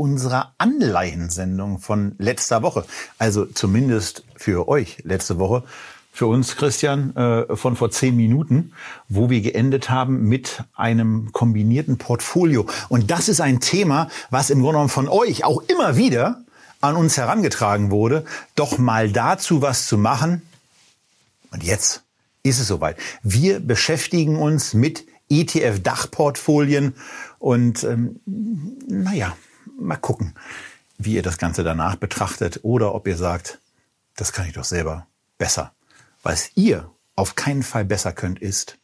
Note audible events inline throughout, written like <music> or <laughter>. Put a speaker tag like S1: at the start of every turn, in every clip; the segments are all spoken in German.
S1: unserer Anleihensendung von letzter Woche. Also zumindest für euch letzte Woche. Für uns, Christian, äh, von vor zehn Minuten, wo wir geendet haben mit einem kombinierten Portfolio. Und das ist ein Thema, was im Grunde genommen von euch auch immer wieder an uns herangetragen wurde, doch mal dazu was zu machen. Und jetzt ist es soweit. Wir beschäftigen uns mit ETF-Dachportfolien und ähm, naja, mal gucken, wie ihr das Ganze danach betrachtet oder ob ihr sagt, das kann ich doch selber besser. Was ihr auf keinen Fall besser könnt, ist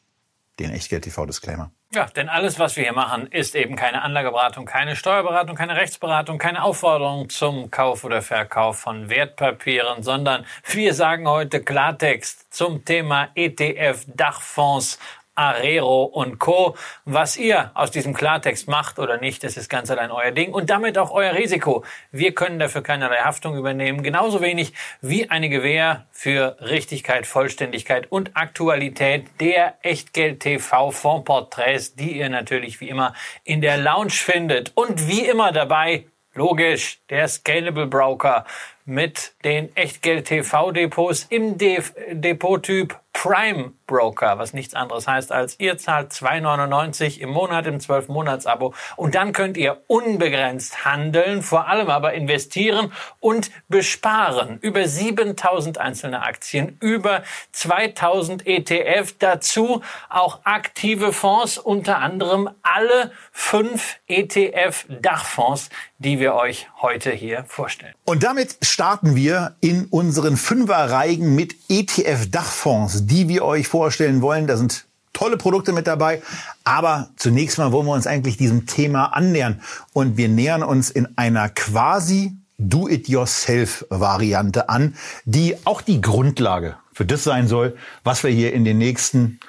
S1: den Echtgeld-TV-Disclaimer.
S2: Ja, denn alles, was wir hier machen, ist eben keine Anlageberatung, keine Steuerberatung, keine Rechtsberatung, keine Aufforderung zum Kauf oder Verkauf von Wertpapieren, sondern wir sagen heute Klartext zum Thema ETF, Dachfonds, Arero und Co. Was ihr aus diesem Klartext macht oder nicht, das ist ganz allein euer Ding und damit auch euer Risiko. Wir können dafür keinerlei Haftung übernehmen, genauso wenig wie eine Gewähr für Richtigkeit, Vollständigkeit und Aktualität der Echtgeld TV Fondsporträts, die ihr natürlich wie immer in der Lounge findet und wie immer dabei Logisch, der Scalable Broker mit den Echtgeld TV Depots im De Depottyp Prime Broker, was nichts anderes heißt als ihr zahlt 2,99 im Monat im 12-Monats-Abo und dann könnt ihr unbegrenzt handeln, vor allem aber investieren und besparen. Über 7000 einzelne Aktien, über 2000 ETF, dazu auch aktive Fonds, unter anderem alle fünf ETF-Dachfonds, die wir euch heute hier vorstellen.
S1: Und damit starten wir in unseren Fünferreigen mit ETF-Dachfonds, die wir euch vorstellen wollen. Da sind tolle Produkte mit dabei. Aber zunächst mal wollen wir uns eigentlich diesem Thema annähern. Und wir nähern uns in einer quasi Do-it-yourself-Variante an, die auch die Grundlage für das sein soll, was wir hier in den nächsten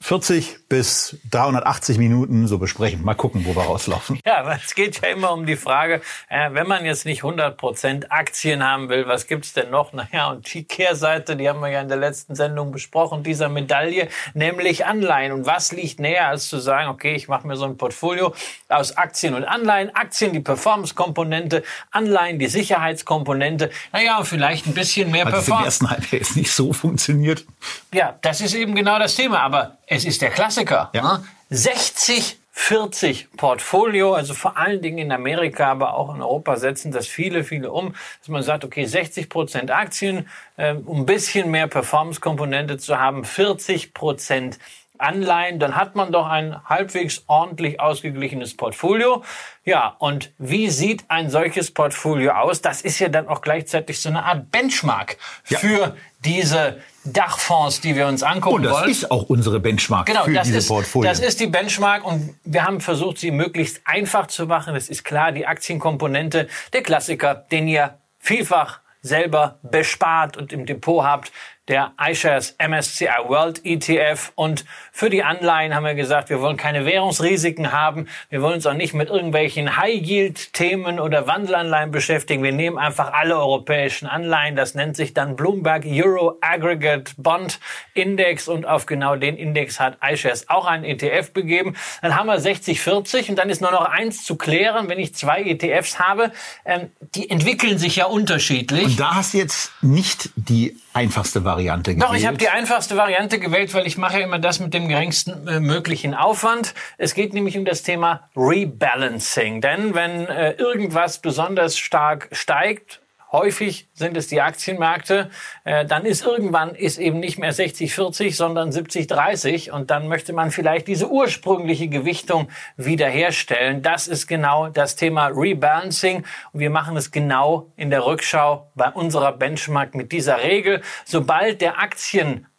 S1: 40 bis 380 Minuten so besprechen. Mal gucken, wo wir rauslaufen.
S2: Ja, es geht ja immer um die Frage, äh, wenn man jetzt nicht 100 Prozent Aktien haben will, was gibt's denn noch? Naja, und die Kehrseite, die haben wir ja in der letzten Sendung besprochen, dieser Medaille, nämlich Anleihen. Und was liegt näher, als zu sagen, okay, ich mache mir so ein Portfolio aus Aktien und Anleihen. Aktien die Performance-Komponente, Anleihen die Sicherheitskomponente. Naja, und vielleicht ein bisschen mehr Performance.
S1: Hat im ersten Halbjahr jetzt nicht so funktioniert.
S2: Ja, das ist eben genau das Thema. Aber es ist der Klassiker.
S1: Ja.
S2: Ne? 60 40 Portfolio, also vor allen Dingen in Amerika, aber auch in Europa setzen das viele, viele um, dass man sagt, okay, 60 Prozent Aktien, äh, um ein bisschen mehr Performance-Komponente zu haben, 40 Prozent Anleihen, dann hat man doch ein halbwegs ordentlich ausgeglichenes Portfolio. Ja, und wie sieht ein solches Portfolio aus? Das ist ja dann auch gleichzeitig so eine Art Benchmark
S1: Ja.
S2: für diese Dachfonds, die wir uns angucken
S1: Und das
S2: wollen.
S1: ist auch unsere Benchmark
S2: Genau,
S1: für
S2: das
S1: diese
S2: ist,
S1: Portfolien.
S2: das ist die Benchmark und wir haben versucht, sie möglichst einfach zu machen. Das ist klar, die Aktienkomponente, der Klassiker, den ihr vielfach selber bespart und im Depot habt, der iShares MSCI World ETF. Und für die Anleihen haben wir gesagt, wir wollen keine Währungsrisiken haben. Wir wollen uns auch nicht mit irgendwelchen High-Yield-Themen oder Wandelanleihen beschäftigen. Wir nehmen einfach alle europäischen Anleihen. Das nennt sich dann Bloomberg Euro Aggregate Bond Index. Und auf genau den Index hat iShares auch einen ETF begeben. Dann haben wir 60-40 und dann ist nur noch eins zu klären. Wenn ich zwei ETFs habe, ähm, die entwickeln sich ja unterschiedlich.
S1: Und da hast du jetzt nicht die einfachste Variante gewählt.
S2: Doch, ich habe die einfachste Variante gewählt, weil ich mache ja immer das mit dem geringsten äh, möglichen Aufwand. Es geht nämlich um das Thema Rebalancing. Denn wenn äh, irgendwas besonders stark steigt, häufig sind es die Aktienmärkte, äh, dann ist irgendwann ist eben nicht mehr 60-40, sondern 70-30 und dann möchte man vielleicht diese ursprüngliche Gewichtung wiederherstellen. Das ist genau das Thema Rebalancing und wir machen es genau in der Rückschau bei unserer Benchmark mit dieser Regel. Sobald der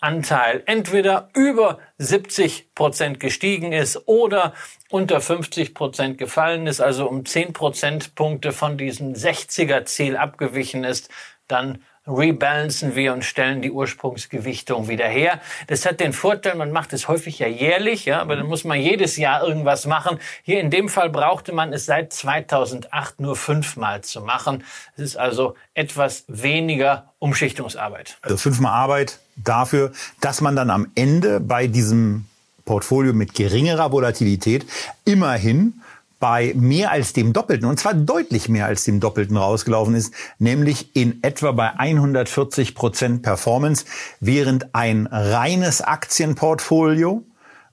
S2: Aktienanteil entweder über 70 Prozent gestiegen ist oder unter 50 Prozent gefallen ist, also um 10 Prozentpunkte von diesem 60er Ziel abgewichen ist, dann rebalancen wir und stellen die Ursprungsgewichtung wieder her. Das hat den Vorteil, man macht es häufig ja jährlich, ja, aber dann muss man jedes Jahr irgendwas machen. Hier in dem Fall brauchte man es seit 2008 nur fünfmal zu machen. Es ist also etwas weniger Umschichtungsarbeit.
S1: Also fünfmal Arbeit dafür, dass man dann am Ende bei diesem Portfolio mit geringerer Volatilität immerhin bei mehr als dem Doppelten, und zwar deutlich mehr als dem Doppelten rausgelaufen ist, nämlich in etwa bei 140 Prozent Performance, während ein reines Aktienportfolio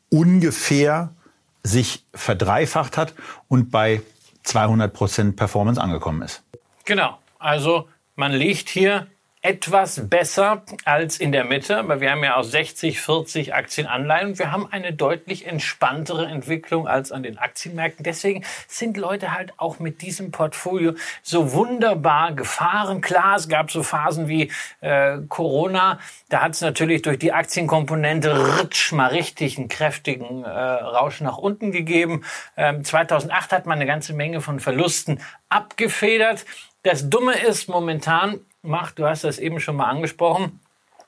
S1: ungefähr sich verdreifacht hat und bei 200 Prozent Performance angekommen ist.
S2: Genau. Also man liegt hier etwas besser als in der Mitte, aber wir haben ja auch 60, 40 Aktienanleihen wir haben eine deutlich entspanntere Entwicklung als an den Aktienmärkten. Deswegen sind Leute halt auch mit diesem Portfolio so wunderbar gefahren. Klar, es gab so Phasen wie äh, Corona, da hat es natürlich durch die Aktienkomponente ritsch mal richtig einen kräftigen äh, Rausch nach unten gegeben. Ähm, 2008 hat man eine ganze Menge von Verlusten abgefedert. Das Dumme ist momentan, macht, du hast das eben schon mal angesprochen,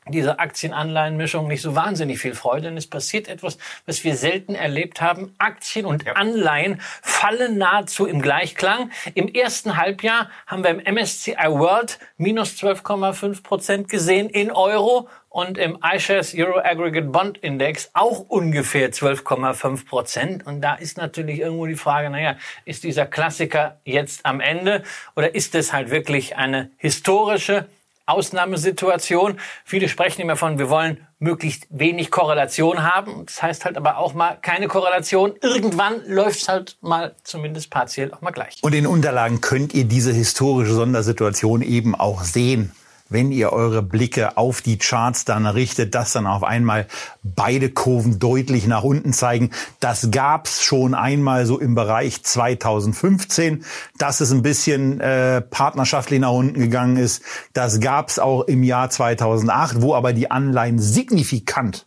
S2: diese Aktien-Anleihen-Mischung nicht so wahnsinnig viel Freude, denn es passiert etwas, was wir selten erlebt haben. Aktien und ja. Anleihen fallen nahezu im Gleichklang. Im ersten Halbjahr haben wir im MSCI World minus 12,5 Prozent gesehen in Euro und im iShares Euro Aggregate Bond Index auch ungefähr 12,5 Prozent. Und da ist natürlich irgendwo die Frage, naja, ist dieser Klassiker jetzt am Ende oder ist es halt wirklich eine historische Ausnahmesituation. Viele sprechen immer von, wir wollen möglichst wenig Korrelation haben. Das heißt halt aber auch mal keine Korrelation. Irgendwann läuft es halt mal zumindest partiell auch mal gleich.
S1: Und in Unterlagen könnt ihr diese historische Sondersituation eben auch sehen wenn ihr eure Blicke auf die Charts dann richtet, dass dann auf einmal beide Kurven deutlich nach unten zeigen. Das gab's schon einmal so im Bereich 2015, dass es ein bisschen äh, partnerschaftlich nach unten gegangen ist. Das gab's auch im Jahr 2008, wo aber die Anleihen signifikant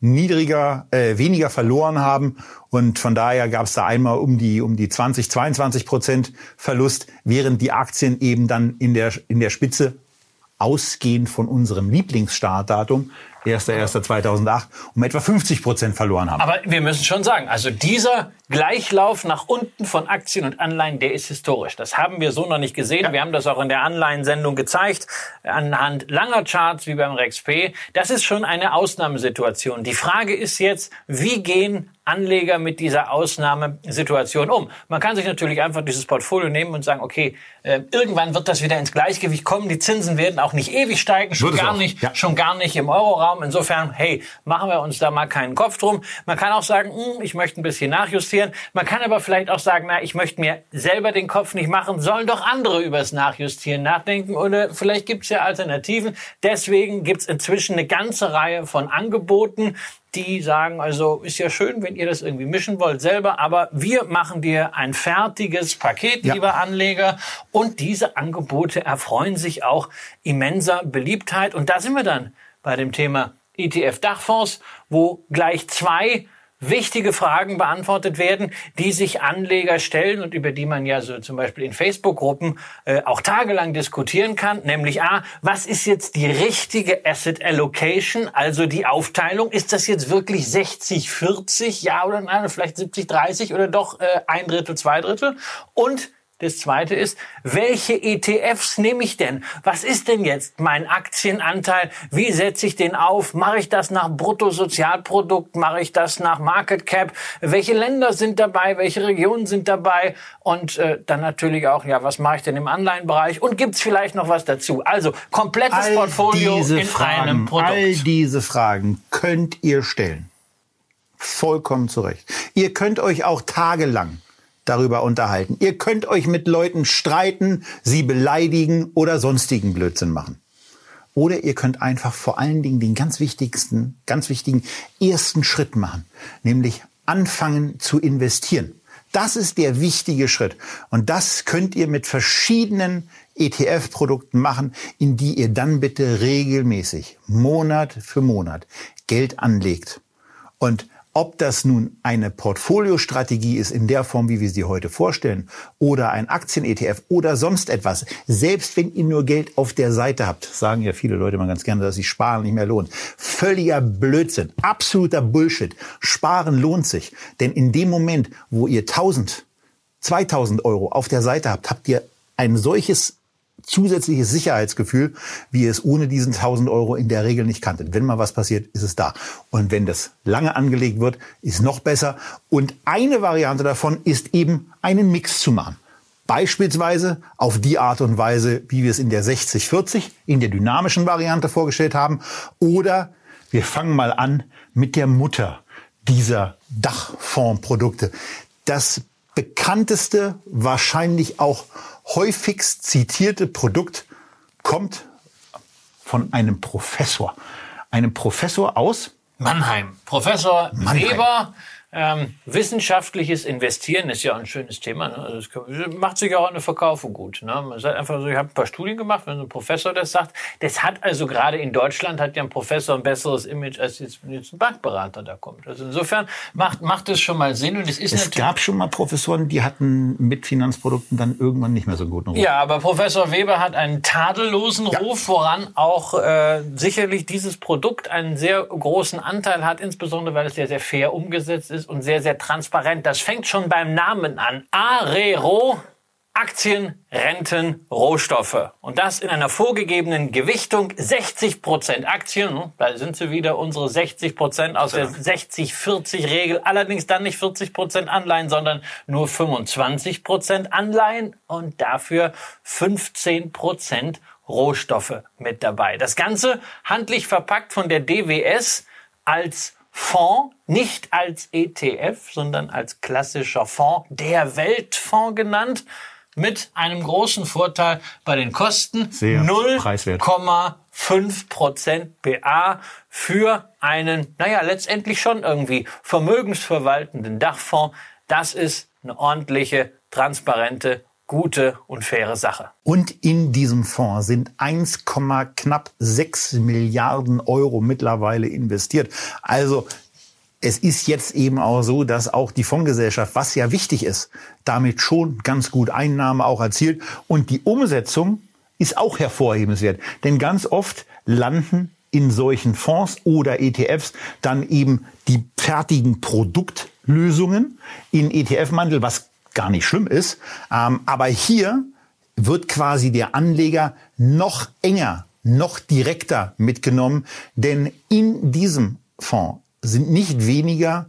S1: niedriger, äh, weniger verloren haben und von daher gab es da einmal um die um die 20, 22 Prozent Verlust, während die Aktien eben dann in der in der Spitze ausgehend von unserem Lieblingsstartdatum 1.1.2008 um etwa 50 Prozent verloren haben.
S2: Aber wir müssen schon sagen, also dieser Gleichlauf nach unten von Aktien und Anleihen, der ist historisch. Das haben wir so noch nicht gesehen. Ja. Wir haben das auch in der Anleihensendung gezeigt, anhand langer Charts wie beim REXP. Das ist schon eine Ausnahmesituation. Die Frage ist jetzt, wie gehen Anleger mit dieser Ausnahmesituation um? Man kann sich natürlich einfach dieses Portfolio nehmen und sagen, okay, äh, irgendwann wird das wieder ins Gleichgewicht kommen. Die Zinsen werden auch nicht ewig steigen, schon gar nicht, ja. schon gar nicht im Euroraum. Insofern, hey, machen wir uns da mal keinen Kopf drum. Man kann auch sagen, hm, ich möchte ein bisschen nachjustieren. Man kann aber vielleicht auch sagen, na, ich möchte mir selber den Kopf nicht machen, sollen doch andere übers Nachjustieren nachdenken oder vielleicht gibt's ja Alternativen. Deswegen gibt's inzwischen eine ganze Reihe von Angeboten, die sagen, also ist ja schön, wenn ihr das irgendwie mischen wollt selber, aber wir machen dir ein fertiges Paket, ja. lieber Anleger. Und diese Angebote erfreuen sich auch immenser Beliebtheit. Und da sind wir dann bei dem Thema ETF-Dachfonds, wo gleich zwei wichtige Fragen beantwortet werden, die sich Anleger stellen und über die man ja so zum Beispiel in Facebook-Gruppen äh, auch tagelang diskutieren kann. Nämlich A, was ist jetzt die richtige Asset Allocation, also die Aufteilung? Ist das jetzt wirklich 60, 40, ja oder nein, vielleicht 70, 30 oder doch äh, ein Drittel, zwei Drittel? Und das zweite ist, welche ETFs nehme ich denn? Was ist denn jetzt mein Aktienanteil? Wie setze ich den auf? Mache ich das nach Bruttosozialprodukt? Mache ich das nach Market Cap? Welche Länder sind dabei? Welche Regionen sind dabei? Und äh, dann natürlich auch, ja, was mache ich denn im Anleihenbereich? Und gibt's vielleicht noch was dazu? Also komplettes all Portfolio in
S1: Fragen,
S2: einem Produkt.
S1: All diese Fragen könnt ihr stellen. Vollkommen zurecht. Ihr könnt euch auch tagelang darüber unterhalten. Ihr könnt euch mit Leuten streiten, sie beleidigen oder sonstigen Blödsinn machen. Oder ihr könnt einfach vor allen Dingen den ganz wichtigsten, ganz wichtigen ersten Schritt machen, nämlich anfangen zu investieren. Das ist der wichtige Schritt. Und das könnt ihr mit verschiedenen ETF-Produkten machen, in die ihr dann bitte regelmäßig, Monat für Monat, Geld anlegt. Und ob das nun eine Portfoliostrategie ist in der Form, wie wir sie heute vorstellen, oder ein Aktien-ETF oder sonst etwas, selbst wenn ihr nur Geld auf der Seite habt, sagen ja viele Leute mal ganz gerne, dass sich Sparen nicht mehr lohnt. Völliger Blödsinn, absoluter Bullshit. Sparen lohnt sich, denn in dem Moment, wo ihr 1000, 2000 Euro auf der Seite habt, habt ihr ein solches zusätzliches Sicherheitsgefühl, wie es ohne diesen 1000 Euro in der Regel nicht kanntet. Wenn mal was passiert, ist es da. Und wenn das lange angelegt wird, ist noch besser. Und eine Variante davon ist eben einen Mix zu machen. Beispielsweise auf die Art und Weise, wie wir es in der 60-40, in der dynamischen Variante vorgestellt haben. Oder wir fangen mal an mit der Mutter dieser Dachfondprodukte. Das bekannteste, wahrscheinlich auch häufigst zitierte Produkt kommt von einem Professor. Einem Professor aus
S2: Mannheim. Professor Mannheim. Weber ähm, wissenschaftliches Investieren ist ja ein schönes Thema. Ne? Also das macht sich auch eine Verkaufung gut. Ne? Man sagt einfach so, ich habe ein paar Studien gemacht, wenn ein Professor das sagt. Das hat also gerade in Deutschland hat ja ein Professor ein besseres Image, als jetzt, wenn jetzt ein Bankberater da kommt. Also insofern macht, macht es schon mal Sinn. Und es ist
S1: es gab schon mal Professoren, die hatten mit Finanzprodukten dann irgendwann nicht mehr so einen guten
S2: Ruf. Ja, aber Professor Weber hat einen tadellosen ja. Ruf, woran auch äh, sicherlich dieses Produkt einen sehr großen Anteil hat, insbesondere weil es sehr, sehr fair umgesetzt ist und sehr, sehr transparent. Das fängt schon beim Namen an. Arero. Aktien, Renten, Rohstoffe. Und das in einer vorgegebenen Gewichtung 60 Prozent Aktien. Hm, da sind sie wieder unsere 60 Prozent aus der 60-40-Regel. Allerdings dann nicht 40 Prozent Anleihen, sondern nur 25 Prozent Anleihen und dafür 15 Prozent Rohstoffe mit dabei. Das Ganze handlich verpackt von der DWS als Fonds, nicht als ETF, sondern als klassischer Fonds, der Weltfonds genannt, mit einem großen Vorteil bei den Kosten. 0,5 Prozent BA für einen, naja, letztendlich schon irgendwie vermögensverwaltenden Dachfonds. Das ist eine ordentliche, transparente gute und faire Sache.
S1: Und in diesem Fonds sind 1, knapp 6 Milliarden Euro mittlerweile investiert. Also es ist jetzt eben auch so, dass auch die Fondsgesellschaft, was ja wichtig ist, damit schon ganz gut Einnahmen auch erzielt. Und die Umsetzung ist auch hervorhebenswert. Denn ganz oft landen in solchen Fonds oder ETFs dann eben die fertigen Produktlösungen in ETF-Mantel, was gar nicht schlimm ist. Ähm, aber hier wird quasi der Anleger noch enger, noch direkter mitgenommen, denn in diesem Fonds sind nicht weniger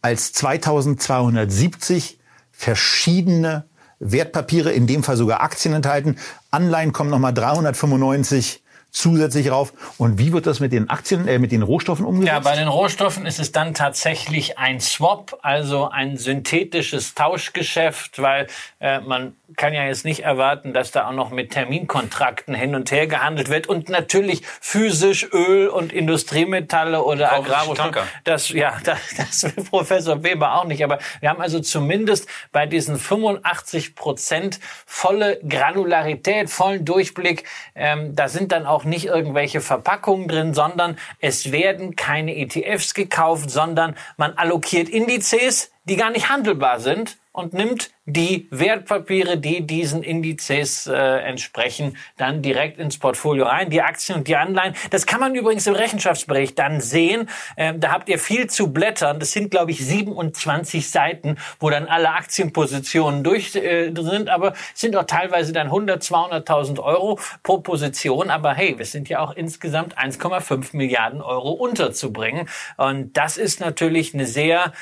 S1: als 2270 verschiedene Wertpapiere, in dem Fall sogar Aktien enthalten. Anleihen kommen nochmal 395 zusätzlich rauf. Und wie wird das mit den Aktien, äh, mit den Rohstoffen umgesetzt?
S2: Ja, bei den Rohstoffen ist es dann tatsächlich ein Swap, also ein synthetisches Tauschgeschäft, weil äh, man kann ja jetzt nicht erwarten, dass da auch noch mit Terminkontrakten hin und her gehandelt wird und natürlich physisch Öl und Industriemetalle oder Agrarrohstoffe. Das, ja, das, <laughs> das will Professor Weber auch nicht. Aber wir haben also zumindest bei diesen 85 Prozent volle Granularität, vollen Durchblick. Ähm, da sind dann auch nicht irgendwelche Verpackungen drin, sondern es werden keine ETFs gekauft, sondern man allokiert Indizes, die gar nicht handelbar sind und nimmt die Wertpapiere, die diesen Indizes äh, entsprechen, dann direkt ins Portfolio rein. Die Aktien und die Anleihen. Das kann man übrigens im Rechenschaftsbericht dann sehen. Ähm, da habt ihr viel zu blättern. Das sind, glaube ich, 27 Seiten, wo dann alle Aktienpositionen durch äh, sind. Aber sind auch teilweise dann 100, 200.000 Euro pro Position. Aber hey, wir sind ja auch insgesamt 1,5 Milliarden Euro unterzubringen. Und das ist natürlich eine sehr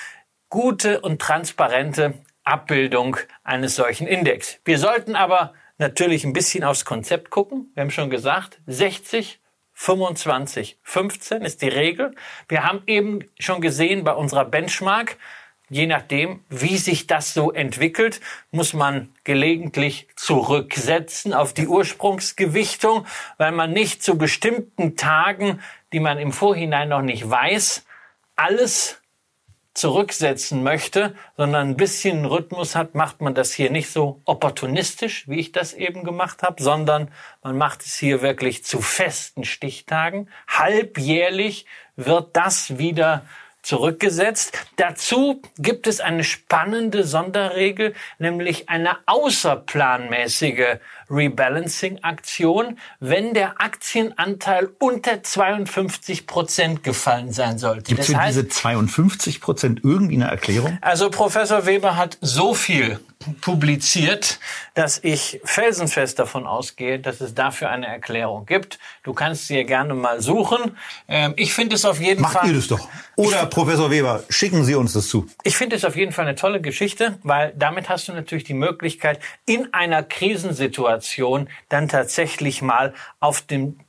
S2: gute und transparente Abbildung eines solchen Index. Wir sollten aber natürlich ein bisschen aufs Konzept gucken. Wir haben schon gesagt, 60, 25, 15 ist die Regel. Wir haben eben schon gesehen bei unserer Benchmark, je nachdem, wie sich das so entwickelt, muss man gelegentlich zurücksetzen auf die Ursprungsgewichtung, weil man nicht zu bestimmten Tagen, die man im Vorhinein noch nicht weiß, alles zurücksetzen möchte, sondern ein bisschen Rhythmus hat, macht man das hier nicht so opportunistisch, wie ich das eben gemacht habe, sondern man macht es hier wirklich zu festen Stichtagen. Halbjährlich wird das wieder zurückgesetzt. Dazu gibt es eine spannende Sonderregel, nämlich eine außerplanmäßige Rebalancing-Aktion, wenn der Aktienanteil unter 52 Prozent gefallen sein sollte.
S1: Gibt es für diese 52 Prozent irgendwie eine Erklärung?
S2: Also Professor Weber hat so viel publiziert, dass ich felsenfest davon ausgehe, dass es dafür eine Erklärung gibt. Du kannst sie ja gerne mal suchen. Ähm, ich finde es auf jeden
S1: Macht
S2: Fall.
S1: Macht ihr das doch. Oder Professor Weber, schicken Sie uns das zu.
S2: Ich finde es auf jeden Fall eine tolle Geschichte, weil damit hast du natürlich die Möglichkeit, in einer Krisensituation dann tatsächlich mal auf dem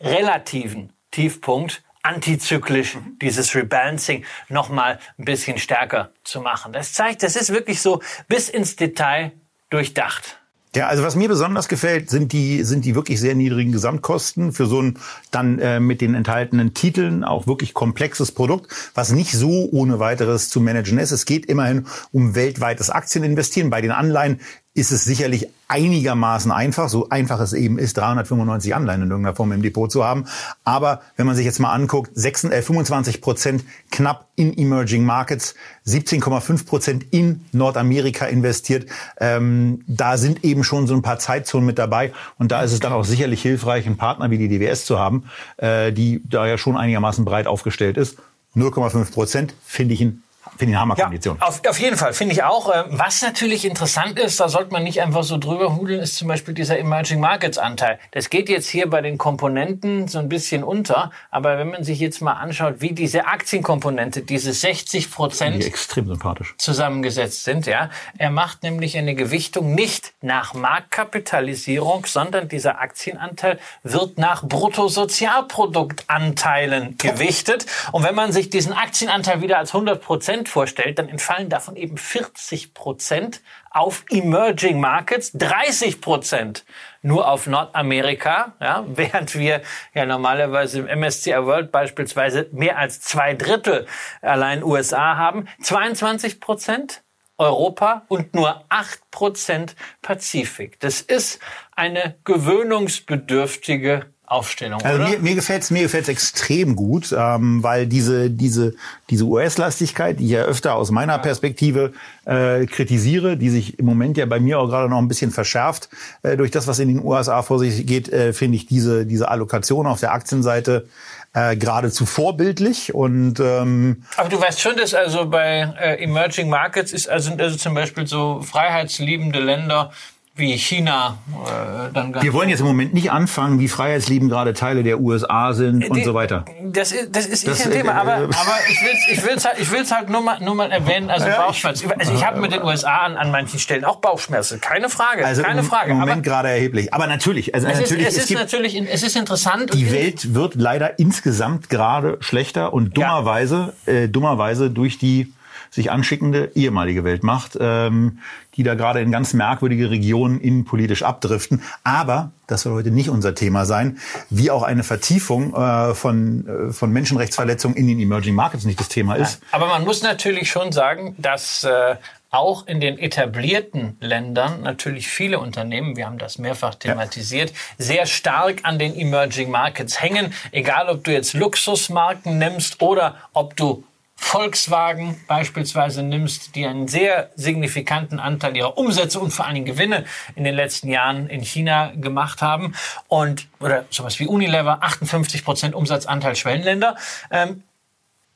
S2: relativen Tiefpunkt antizyklisch dieses Rebalancing noch mal ein bisschen stärker zu machen. Das zeigt, das ist wirklich so bis ins Detail durchdacht.
S1: Ja, also was mir besonders gefällt, sind die sind die wirklich sehr niedrigen Gesamtkosten für so ein dann äh, mit den enthaltenen Titeln auch wirklich komplexes Produkt, was nicht so ohne weiteres zu managen ist. Es geht immerhin um weltweites Aktieninvestieren. Bei den Anleihen ist es sicherlich einigermaßen einfach, so einfach es eben ist, 395 Anleihen in irgendeiner Form im Depot zu haben. Aber wenn man sich jetzt mal anguckt, 26, äh, 25 Prozent knapp in Emerging Markets, 17,5 Prozent in Nordamerika investiert. Ähm, da sind eben schon so ein paar Zeitzonen mit dabei. Und da ist es dann auch sicherlich hilfreich, einen Partner wie die DWS zu haben, äh, die da ja schon einigermaßen breit aufgestellt ist. 0,5 Prozent finde ich ein Finde ich eine Hammerkondition.
S2: Ja, auf, auf jeden Fall, finde ich auch. Ähm, was natürlich interessant ist, da sollte man nicht einfach so drüber hudeln, ist zum Beispiel dieser Emerging Markets Anteil. Das geht jetzt hier bei den Komponenten so ein bisschen unter, aber wenn man sich jetzt mal anschaut, wie diese Aktienkomponente, diese 60 Prozent
S1: extrem sympathisch
S2: zusammengesetzt sind, ja, er macht nämlich eine Gewichtung nicht nach Marktkapitalisierung, sondern dieser Aktienanteil wird nach Bruttosozialproduktanteilen gewichtet. Und wenn man sich diesen Aktienanteil wieder als 100 Prozent Prozent vorstellt, dann entfallen davon eben 40 Prozent auf Emerging Markets, 30 Prozent nur auf Nordamerika, ja, <laughs> während wir ja normalerweise im MSCI World beispielsweise mehr als zwei Drittel allein USA haben, 22 Prozent Europa und nur 8 Prozent Pazifik. Das ist eine gewöhnungsbedürftige Aufstellung.
S1: Also
S2: oder?
S1: mir, mir gefällt's mir gefällt's extrem gut, ähm, weil diese diese diese US-Lastigkeit, die ich ja öfter aus meiner Perspektive äh, kritisiere, die sich im Moment ja bei mir auch gerade noch ein bisschen verschärft äh, durch das, was in den USA vor sich geht, äh, finde ich diese diese Allokation auf der Aktienseite äh, geradezu vorbildlich und ähm,
S2: aber du weißt schon, dass also bei äh, Emerging Markets ist also, also zum Beispiel so freiheitsliebende Länder wie China
S1: äh, dann Wir wollen jetzt im Moment nicht anfangen, wie freiheitsliebend gerade Teile der USA sind und so weiter.
S2: Das ist, das ist das, nicht ein Thema, aber, <laughs> aber ich will es ich will's halt, ich will's halt nur mal, nur mal erwähnen, also ja, Bauchschmerzen. Also ich habe mit den USA an, an manchen Stellen auch Bauchschmerzen, keine Frage,
S1: also
S2: keine
S1: im,
S2: Frage.
S1: Im Moment gerade erheblich, aber natürlich. Also
S2: es
S1: natürlich,
S2: ist, es, es ist natürlich, es ist interessant.
S1: Die Welt wird leider insgesamt gerade schlechter und dummerweise, ja. äh, dummerweise durch die sich anschickende ehemalige Weltmacht, ähm, die da gerade in ganz merkwürdige Regionen innenpolitisch abdriften. Aber das soll heute nicht unser Thema sein, wie auch eine Vertiefung äh, von, äh, von Menschenrechtsverletzungen in den Emerging Markets nicht das Thema ist.
S2: Aber man muss natürlich schon sagen, dass äh, auch in den etablierten Ländern natürlich viele Unternehmen, wir haben das mehrfach thematisiert, ja. sehr stark an den Emerging Markets hängen. Egal, ob du jetzt Luxusmarken nimmst oder ob du Volkswagen beispielsweise nimmst, die einen sehr signifikanten Anteil ihrer Umsätze und vor allen Dingen Gewinne in den letzten Jahren in China gemacht haben und oder sowas wie Unilever 58 Prozent Umsatzanteil Schwellenländer. Ähm,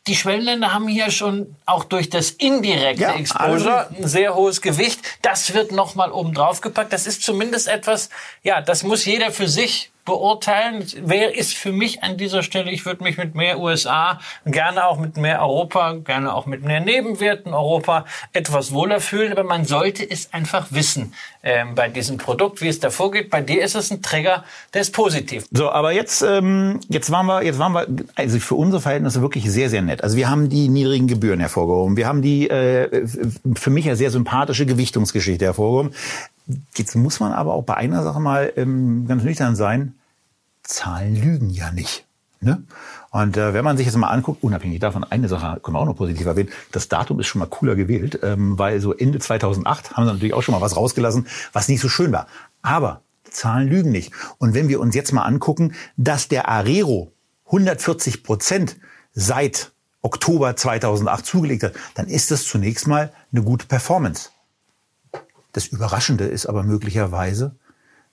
S2: die Schwellenländer haben hier schon auch durch das indirekte ja, Exposure ein sehr hohes Gewicht. Das wird nochmal oben drauf gepackt. Das ist zumindest etwas, ja, das muss jeder für sich beurteilen. Wer ist für mich an dieser Stelle, ich würde mich mit mehr USA, gerne auch mit mehr Europa, gerne auch mit mehr Nebenwerten Europa etwas wohler fühlen, aber man sollte es einfach wissen ähm, bei diesem Produkt, wie es da vorgeht. Bei dir ist es ein Trigger, der ist positiv.
S1: So, aber jetzt, ähm, jetzt waren wir, jetzt waren wir, also für unsere Verhältnisse wirklich sehr, sehr nett. Also wir haben die niedrigen Gebühren hervorgehoben. Wir haben die äh, für mich ja sehr sympathische Gewichtungsgeschichte hervorgehoben. Jetzt muss man aber auch bei einer Sache mal ähm, ganz nüchtern sein. Zahlen lügen ja nicht. Ne? Und äh, wenn man sich jetzt mal anguckt, unabhängig davon, eine Sache können wir auch noch positiv erwähnen, das Datum ist schon mal cooler gewählt, ähm, weil so Ende 2008 haben sie natürlich auch schon mal was rausgelassen, was nicht so schön war. Aber Zahlen lügen nicht. Und wenn wir uns jetzt mal angucken, dass der Arero 140 Prozent seit Oktober 2008 zugelegt hat, dann ist das zunächst mal eine gute Performance. Das Überraschende ist aber möglicherweise,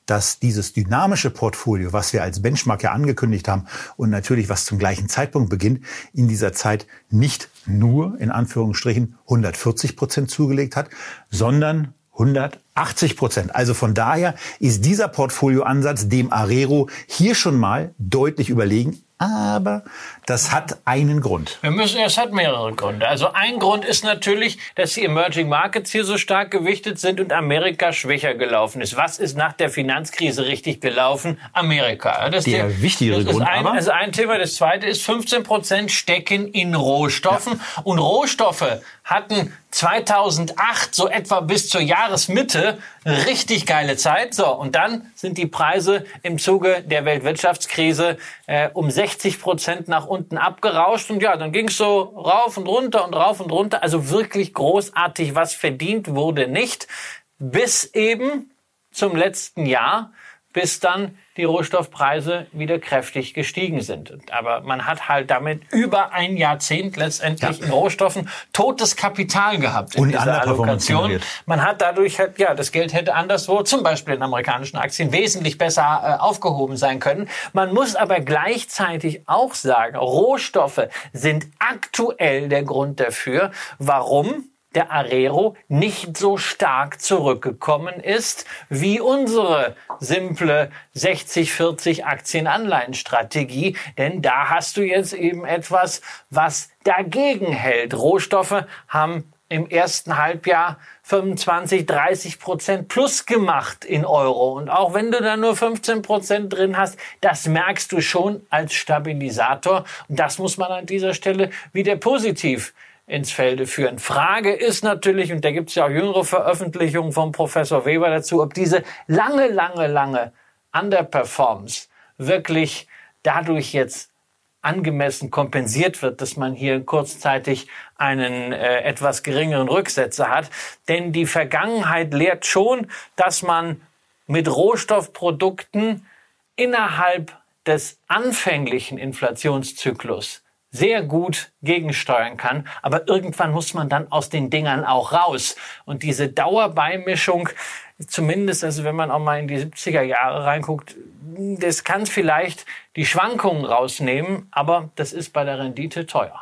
S1: dass dieses dynamische Portfolio, was wir als Benchmark ja angekündigt haben und natürlich was zum gleichen Zeitpunkt beginnt, in dieser Zeit nicht nur in Anführungsstrichen 140 Prozent zugelegt hat, sondern 180 Prozent. Also von daher ist dieser Portfolioansatz dem Arero hier schon mal deutlich überlegen aber das hat einen Grund.
S2: Wir müssen, es hat mehrere Gründe. Also ein Grund ist natürlich, dass die Emerging Markets hier so stark gewichtet sind und Amerika schwächer gelaufen ist. Was ist nach der Finanzkrise richtig gelaufen? Amerika.
S1: Das der die, wichtigere
S2: das
S1: Grund.
S2: Ein,
S1: aber
S2: also ein Thema. Das zweite ist, 15 Prozent stecken in Rohstoffen. Ja. Und Rohstoffe hatten 2008 so etwa bis zur Jahresmitte richtig geile Zeit. So, und dann sind die Preise im Zuge der Weltwirtschaftskrise äh, um 60 Prozent nach unten abgerauscht. Und ja, dann ging es so rauf und runter und rauf und runter. Also wirklich großartig, was verdient wurde nicht. Bis eben zum letzten Jahr, bis dann die Rohstoffpreise wieder kräftig gestiegen sind. Aber man hat halt damit über ein Jahrzehnt letztendlich ja. in Rohstoffen totes Kapital gehabt in
S1: Und
S2: dieser Allokation. Man hat dadurch halt, ja, das Geld hätte anderswo, zum Beispiel in amerikanischen Aktien, wesentlich besser äh, aufgehoben sein können. Man muss aber gleichzeitig auch sagen, Rohstoffe sind aktuell der Grund dafür, warum der Arero nicht so stark zurückgekommen ist wie unsere simple 60-40 Aktien-Anleihen-Strategie. Denn da hast du jetzt eben etwas, was dagegen hält. Rohstoffe haben im ersten Halbjahr 25, 30 Prozent plus gemacht in Euro. Und auch wenn du da nur 15 Prozent drin hast, das merkst du schon als Stabilisator. Und das muss man an dieser Stelle wieder positiv ins Felde führen. Frage ist natürlich, und da gibt es ja auch jüngere Veröffentlichungen vom Professor Weber dazu, ob diese lange, lange, lange Underperformance wirklich dadurch jetzt angemessen kompensiert wird, dass man hier kurzzeitig einen äh, etwas geringeren Rücksetzer hat. Denn die Vergangenheit lehrt schon, dass man mit Rohstoffprodukten innerhalb des anfänglichen Inflationszyklus sehr gut gegensteuern kann. Aber irgendwann muss man dann aus den Dingern auch raus. Und diese Dauerbeimischung, zumindest, also wenn man auch mal in die 70er Jahre reinguckt, das kann vielleicht die Schwankungen rausnehmen, aber das ist bei der Rendite teuer.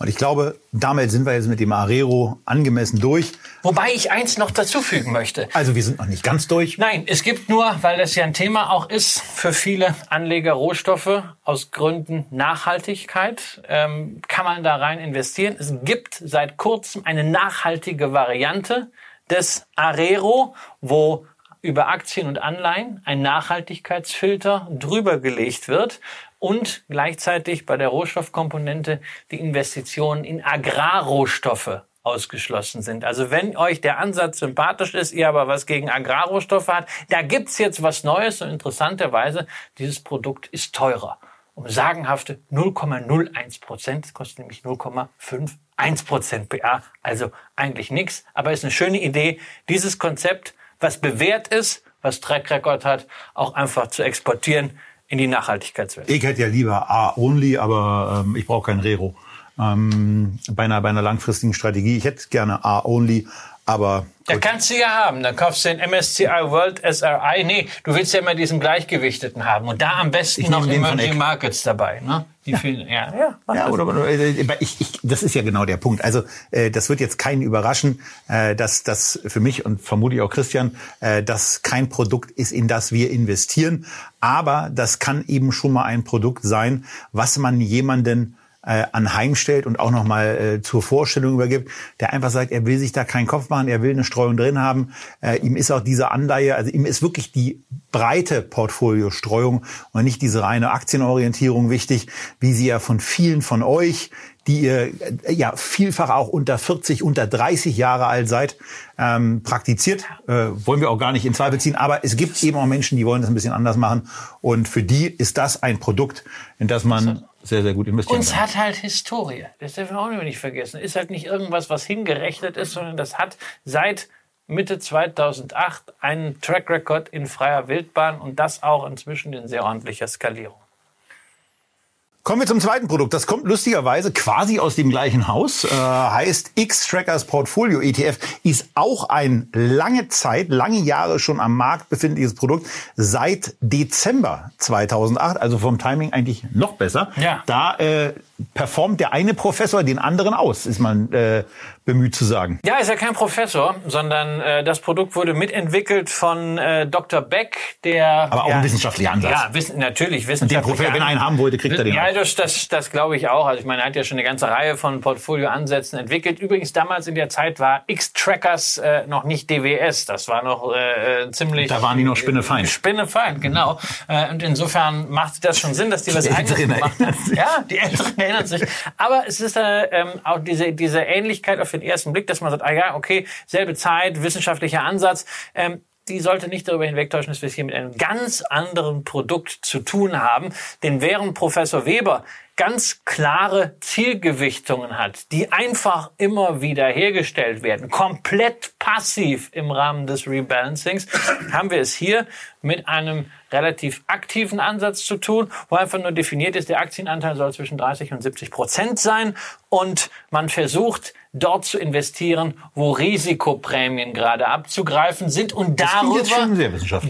S1: Und ich glaube, damit sind wir jetzt mit dem Arero angemessen durch.
S2: Wobei ich eins noch dazufügen möchte.
S1: Also wir sind noch nicht ganz durch.
S2: Nein, es gibt nur, weil das ja ein Thema auch ist, für viele Anleger Rohstoffe aus Gründen Nachhaltigkeit, ähm, kann man da rein investieren. Es gibt seit kurzem eine nachhaltige Variante des Arero, wo über Aktien und Anleihen ein Nachhaltigkeitsfilter drüber gelegt wird und gleichzeitig bei der Rohstoffkomponente die Investitionen in Agrarrohstoffe ausgeschlossen sind. Also wenn euch der Ansatz sympathisch ist, ihr aber was gegen Agrarrohstoffe hat, da gibt's jetzt was Neues und interessanterweise, dieses Produkt ist teurer. Um sagenhafte 0,01 Prozent, das kostet nämlich 0,51 Prozent PA, also eigentlich nichts, aber ist eine schöne Idee, dieses Konzept, was bewährt ist, was Track Record hat, auch einfach zu exportieren in die Nachhaltigkeitswelt.
S1: Ich hätte ja lieber A-Only, aber ähm, ich brauche kein Rero. Ähm, bei, einer, bei einer langfristigen Strategie. Ich hätte gerne A-Only, aber.
S2: Da kannst du ja haben. Dann kaufst du den MSCI World SRI. Nee, du willst ja immer diesen gleichgewichteten haben. Und da am besten noch Emerging Markets dabei. Ne?
S1: Die ja. Vielen, ja, ja, ja oder, oder, äh, ich, ich, das ist ja genau der Punkt. Also äh, das wird jetzt keinen überraschen, äh, dass das für mich und vermutlich auch Christian, äh, dass kein Produkt ist, in das wir investieren. Aber das kann eben schon mal ein Produkt sein, was man jemanden äh, anheimstellt und auch nochmal äh, zur Vorstellung übergibt, der einfach sagt, er will sich da keinen Kopf machen, er will eine Streuung drin haben. Äh, ihm ist auch diese Anleihe, also ihm ist wirklich die breite Portfoliostreuung und nicht diese reine Aktienorientierung wichtig, wie sie ja von vielen von euch die ihr äh, ja vielfach auch unter 40, unter 30 Jahre alt seid, ähm, praktiziert. Äh, wollen wir auch gar nicht in Zweifel ziehen. Aber es gibt eben auch Menschen, die wollen das ein bisschen anders machen. Und für die ist das ein Produkt, in das man sehr, sehr gut investieren
S2: Uns kann. hat halt Historie. Das dürfen wir auch nicht vergessen. Ist halt nicht irgendwas, was hingerechnet ist, sondern das hat seit Mitte 2008 einen Track Record in freier Wildbahn und das auch inzwischen in sehr ordentlicher Skalierung.
S1: Kommen wir zum zweiten Produkt. Das kommt lustigerweise quasi aus dem gleichen Haus. Äh, heißt X-Trackers Portfolio ETF. Ist auch ein lange Zeit, lange Jahre schon am Markt befindliches Produkt. Seit Dezember 2008. Also vom Timing eigentlich noch besser.
S2: Ja.
S1: Da äh, performt der eine Professor den anderen aus, ist man äh, bemüht zu sagen.
S2: Ja, ist ja kein Professor, sondern äh, das Produkt wurde mitentwickelt von äh, Dr. Beck, der
S1: Aber auch
S2: ja,
S1: ein wissenschaftlicher Ansatz.
S2: Ja, wissen, natürlich wissenschaftlicher
S1: Professor, wenn er einen haben wollte, kriegt er den
S2: Ja,
S1: auch.
S2: das, das, das glaube ich auch. Also ich meine, er hat ja schon eine ganze Reihe von Portfolioansätzen entwickelt. Übrigens damals in der Zeit war X-Trackers äh, noch nicht DWS. Das war noch äh, äh, ziemlich...
S1: Da waren die noch spinnefein.
S2: Spinnefein, genau. Äh, und insofern macht das schon Sinn, dass die was
S1: Die
S2: eigenes gemacht
S1: erinnern
S2: haben.
S1: sich.
S2: Ja, die Älteren erinnern sich. Aber es ist äh, ähm, auch diese, diese Ähnlichkeit auf den ersten Blick, dass man sagt, ah ja, okay, selbe Zeit, wissenschaftlicher Ansatz. Ähm, die sollte nicht darüber hinwegtäuschen, dass wir es hier mit einem ganz anderen Produkt zu tun haben. Denn während Professor Weber ganz klare Zielgewichtungen hat, die einfach immer wieder hergestellt werden, komplett passiv im Rahmen des Rebalancings, <coughs> haben wir es hier mit einem relativ aktiven Ansatz zu tun, wo einfach nur definiert ist, der Aktienanteil soll zwischen 30 und 70 Prozent sein und man versucht, dort zu investieren, wo Risikoprämien gerade abzugreifen sind und darüber,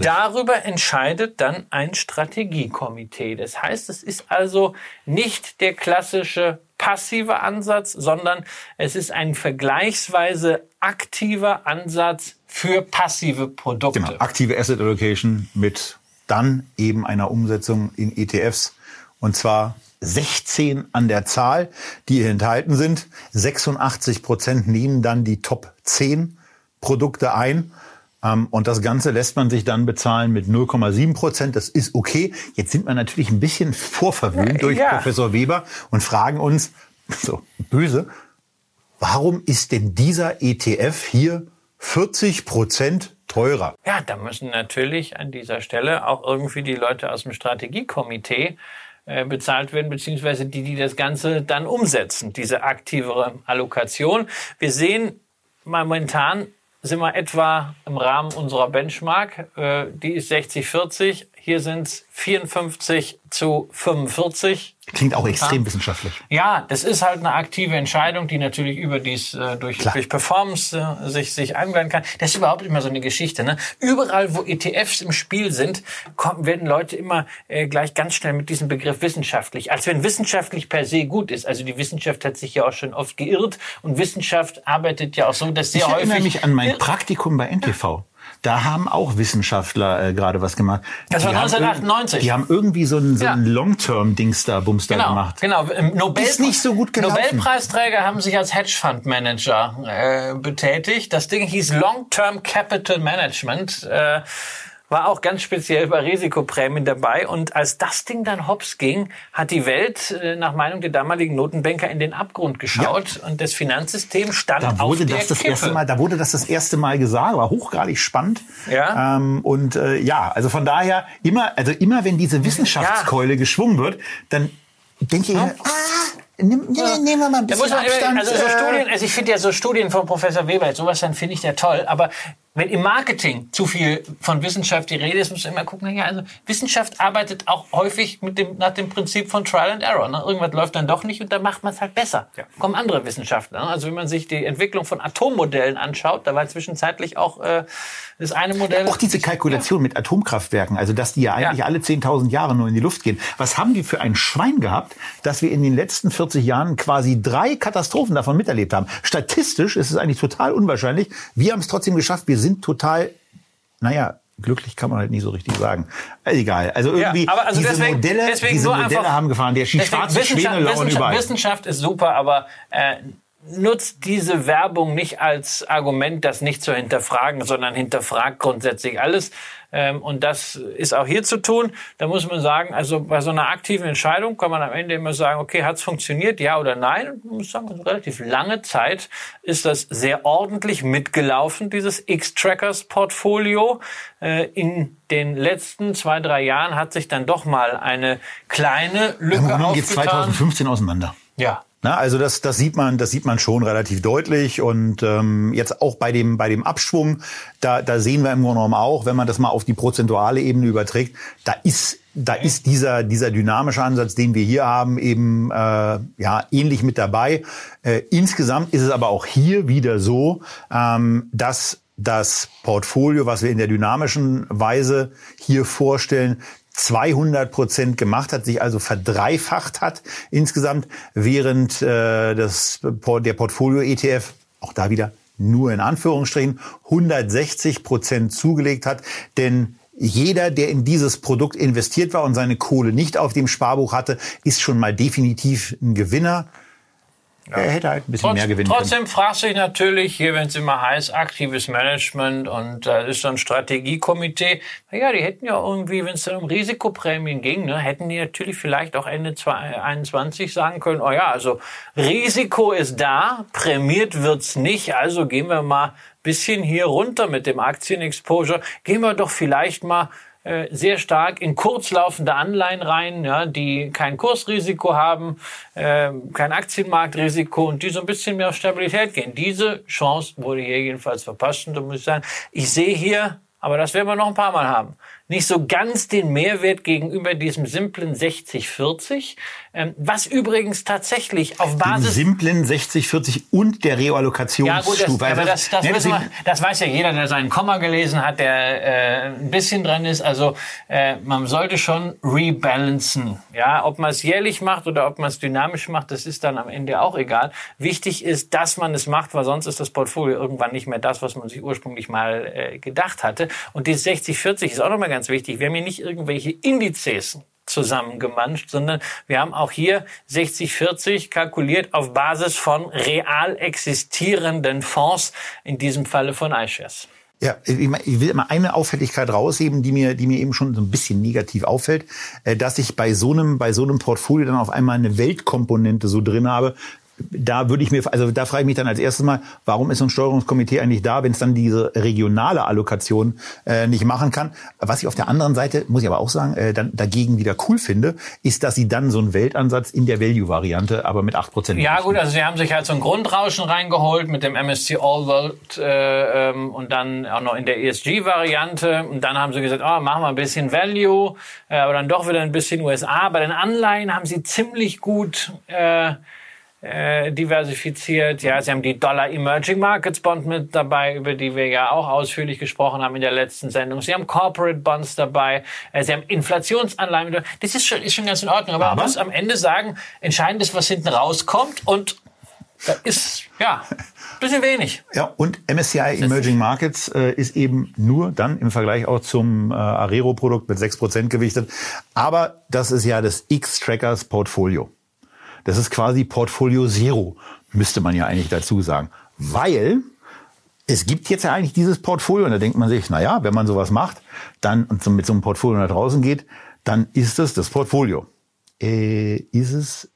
S2: darüber entscheidet dann ein Strategiekomitee. Das heißt, es ist also nicht der klassische passive Ansatz, sondern es ist ein vergleichsweise aktiver Ansatz für passive Produkte.
S1: Genau, aktive Asset Allocation mit dann eben einer Umsetzung in ETFs und zwar 16 an der Zahl, die hier enthalten sind. 86 Prozent nehmen dann die Top 10 Produkte ein. Ähm, Und das Ganze lässt man sich dann bezahlen mit 0,7 Prozent. Das ist okay. Jetzt sind wir natürlich ein bisschen vorverwöhnt durch
S2: ja.
S1: Professor Weber und fragen uns, <laughs> so böse, warum ist denn dieser ETF hier 40 Prozent teurer?
S2: Ja, da müssen natürlich an dieser Stelle auch irgendwie die Leute aus dem Strategiekomitee äh, bezahlt werden, beziehungsweise die, die das Ganze dann umsetzen, diese aktivere Allokation. Wir sehen momentan sind wir etwa im Rahmen unserer Benchmark. Äh, die ist 60-40. Hier sind es 54 zu 45.
S1: Klingt auch extrem wissenschaftlich.
S2: Ja, das ist halt eine aktive Entscheidung, die natürlich überdies äh, durch,
S1: Klar.
S2: durch Performance äh, sich, sich anwenden kann. Das ist überhaupt immer so eine Geschichte. Ne? Überall, wo ETFs im Spiel sind, kommen, werden Leute immer äh, gleich ganz schnell mit diesem Begriff wissenschaftlich. Als wenn wissenschaftlich per se gut ist. Also die Wissenschaft hat sich ja auch schon oft geirrt und Wissenschaft arbeitet ja auch so, dass sehr
S1: Ich erinnere
S2: häufig...
S1: mich an mein Praktikum bei NTV. Da haben auch Wissenschaftler äh, gerade was gemacht.
S2: Das war
S1: Die haben
S2: 1998.
S1: irg- Die haben irgendwie so ein, so ein
S2: Ja.
S1: Long-Term-Dings da, Bums da
S2: Genau,
S1: gemacht.
S2: genau. Nobel
S1: Ist nicht so gut gelaufen.
S2: Nobelpreisträger haben sich als Hedgefondsmanager äh, betätigt. Das Ding hieß Long-Term Capital Management. Äh, war auch ganz speziell bei Risikoprämien dabei. Und als das Ding dann hops ging, hat die Welt äh, nach Meinung der damaligen Notenbanker in den Abgrund geschaut und das Finanzsystem stand
S1: Da
S2: auf
S1: wurde
S2: der
S1: das das
S2: Kippe.
S1: erste Mal, da wurde das das erste Mal gesagt, war hochgradig spannend.
S2: Ja.
S1: Ähm, und äh, ja, also von daher immer, also immer wenn diese Wissenschaftskeule geschwungen wird, dann denke ich, ah, nimm, nimm, nehmen wir mal ein
S2: Da
S1: bisschen
S2: muss man immer,
S1: Abstand.
S2: also so
S1: äh,
S2: Studien, also ich finde ja so Studien von Professor Weber, sowas dann finde ich ja toll, aber wenn im Marketing zu viel von Wissenschaft die Rede ist, muss man immer gucken, ja, also Wissenschaft arbeitet auch häufig mit dem, nach dem Prinzip von Trial and Error. Ne? Irgendwas läuft dann doch nicht und dann macht man es halt besser. Kommen andere Wissenschaftler. Ne? Also wenn man sich die Entwicklung von Atommodellen anschaut, da war zwischenzeitlich auch äh, das eine Modell.
S1: Auch diese Kalkulation mit Atomkraftwerken, also dass die ja eigentlich
S2: Ja.
S1: alle 10.000 Jahre nur in die Luft gehen. Was haben die für ein Schwein gehabt, dass wir in den letzten 40 Jahren quasi drei Katastrophen davon miterlebt haben? Statistisch ist es eigentlich total unwahrscheinlich. Wir haben es trotzdem geschafft. Wir sind total, naja, glücklich kann man halt nicht so richtig sagen. Egal. Also irgendwie
S2: aber also
S1: diese
S2: deswegen-
S1: Modelle,
S2: deswegen
S1: diese
S2: nur
S1: Modelle
S2: einfach-
S1: haben gefahren. Der
S2: Deswegen
S1: schwarze
S2: Wissenschaft,
S1: Schwäne
S2: Wissenschaft,
S1: überall.
S2: Wissenschaft ist super, aber äh, nutzt diese Werbung nicht als Argument, das nicht zu hinterfragen, sondern hinterfragt grundsätzlich alles. Ähm, und das ist auch hier zu tun. Da muss man sagen, also bei so einer aktiven Entscheidung kann man am Ende immer sagen, okay, hat es funktioniert, ja oder nein? Und man muss sagen, also relativ lange Zeit ist das sehr ordentlich mitgelaufen, dieses X-Trackers-Portfolio. Äh, in den letzten zwei, drei Jahren hat sich dann doch mal eine kleine Lücke
S1: geht
S2: aufgetan.
S1: 2015 auseinander.
S2: Ja,
S1: Na, also das, das sieht man, das sieht man schon relativ deutlich und ähm, jetzt auch bei dem bei dem Abschwung, da, da sehen wir im Grunde genommen auch, wenn man das mal auf die prozentuale Ebene überträgt, da ist da ist dieser dieser dynamische Ansatz, den wir hier haben, eben äh, ja ähnlich mit dabei. Äh, insgesamt ist es aber auch hier wieder so, ähm, dass das Portfolio, was wir in der dynamischen Weise hier vorstellen, 200 Prozent gemacht hat, sich also verdreifacht hat insgesamt, während äh, das, der Portfolio-ETF, auch da wieder nur in Anführungsstrichen, 160 Prozent zugelegt hat. Denn jeder, der in dieses Produkt investiert war und seine Kohle nicht auf dem Sparbuch hatte, ist schon mal definitiv ein Gewinner.
S2: Ja. Er hätte halt ein bisschen Trotz, mehr gewinnen trotzdem können. Trotzdem fragt sich natürlich, hier, wenn es immer heißt, aktives Management und da äh, ist so ein Strategiekomitee, naja, die hätten ja irgendwie, wenn es dann um Risikoprämien ging, ne, hätten die natürlich vielleicht auch Ende 2021 sagen können, oh ja, also Risiko ist da, prämiert wird's nicht, also gehen wir mal bisschen hier runter mit dem Aktienexposure, gehen wir doch vielleicht mal sehr stark in kurzlaufende Anleihen rein, ja, die kein Kursrisiko haben, äh, kein Aktienmarktrisiko und die so ein bisschen mehr auf Stabilität gehen. Diese Chance wurde hier jedenfalls verpasst und da muss ich sagen, ich sehe hier, aber das werden wir noch ein paar Mal haben, nicht so ganz den Mehrwert gegenüber diesem simplen 60-40, ähm, was übrigens tatsächlich auf Basis...
S1: Den simplen 60-40 und der Reallokationsstufe.
S2: Ja, gut, das, aber das, das, wir, das, weiß ja jeder, der seinen Komma gelesen hat, der äh, ein bisschen dran ist. Also äh, man sollte schon rebalancen. Ja, ob man es jährlich macht oder ob man es dynamisch macht, das ist dann am Ende auch egal. Wichtig ist, dass man es macht, weil sonst ist das Portfolio irgendwann nicht mehr das, was man sich ursprünglich mal äh, gedacht hatte. Und die 60-40 ist auch nochmal ganz wichtig. Wir haben hier nicht irgendwelche Indizes zusammengemanscht, sondern wir haben auch hier 60-40 kalkuliert auf Basis von real existierenden Fonds, in diesem Falle von iShares.
S1: Ja, ich will immer eine Auffälligkeit rausheben, die mir, die mir eben schon so ein bisschen negativ auffällt, äh, dass ich bei so einem, bei so einem Portfolio dann auf einmal eine Weltkomponente so drin habe, da würde ich mir, also da frage ich mich dann als erstes mal, warum ist so ein Steuerungskomitee eigentlich da, wenn es dann diese regionale Allokation äh, nicht machen kann? Was ich auf der anderen Seite, muss ich aber auch sagen, äh, dann dagegen wieder cool finde, ist, dass sie dann so einen Weltansatz in der Value-Variante, aber mit 8%
S2: Ja gut, also sie haben sich halt so ein Grundrauschen reingeholt mit dem MSC All World äh, ähm, und dann auch noch in der ESG-Variante und dann haben sie gesagt, oh, machen wir ein bisschen Value, äh, aber dann doch wieder ein bisschen USA. Bei den Anleihen haben sie ziemlich gut äh, äh, diversifiziert. Ja, sie haben die Dollar Emerging Markets Bond mit dabei, über die wir ja auch ausführlich gesprochen haben in der letzten Sendung. Sie haben Corporate Bonds dabei. Äh, sie haben Inflationsanleihen. Das ist schon, ist schon ganz in Ordnung. Aber, Aber man muss am Ende sagen, entscheidend ist, was hinten rauskommt und da ist, ja, ein bisschen wenig.
S1: Ja, und MSCI Emerging Markets äh, ist eben nur dann im Vergleich auch zum äh, Arero-Produkt mit 6% gewichtet. Aber das ist ja das X-Trackers Portfolio. Das ist quasi Portfolio Zero, müsste man ja eigentlich dazu sagen. Weil es gibt jetzt ja eigentlich dieses Portfolio und da denkt man sich, na ja, wenn man sowas macht, dann und mit so einem Portfolio nach draußen geht, dann ist das das Portfolio. Äh, ist es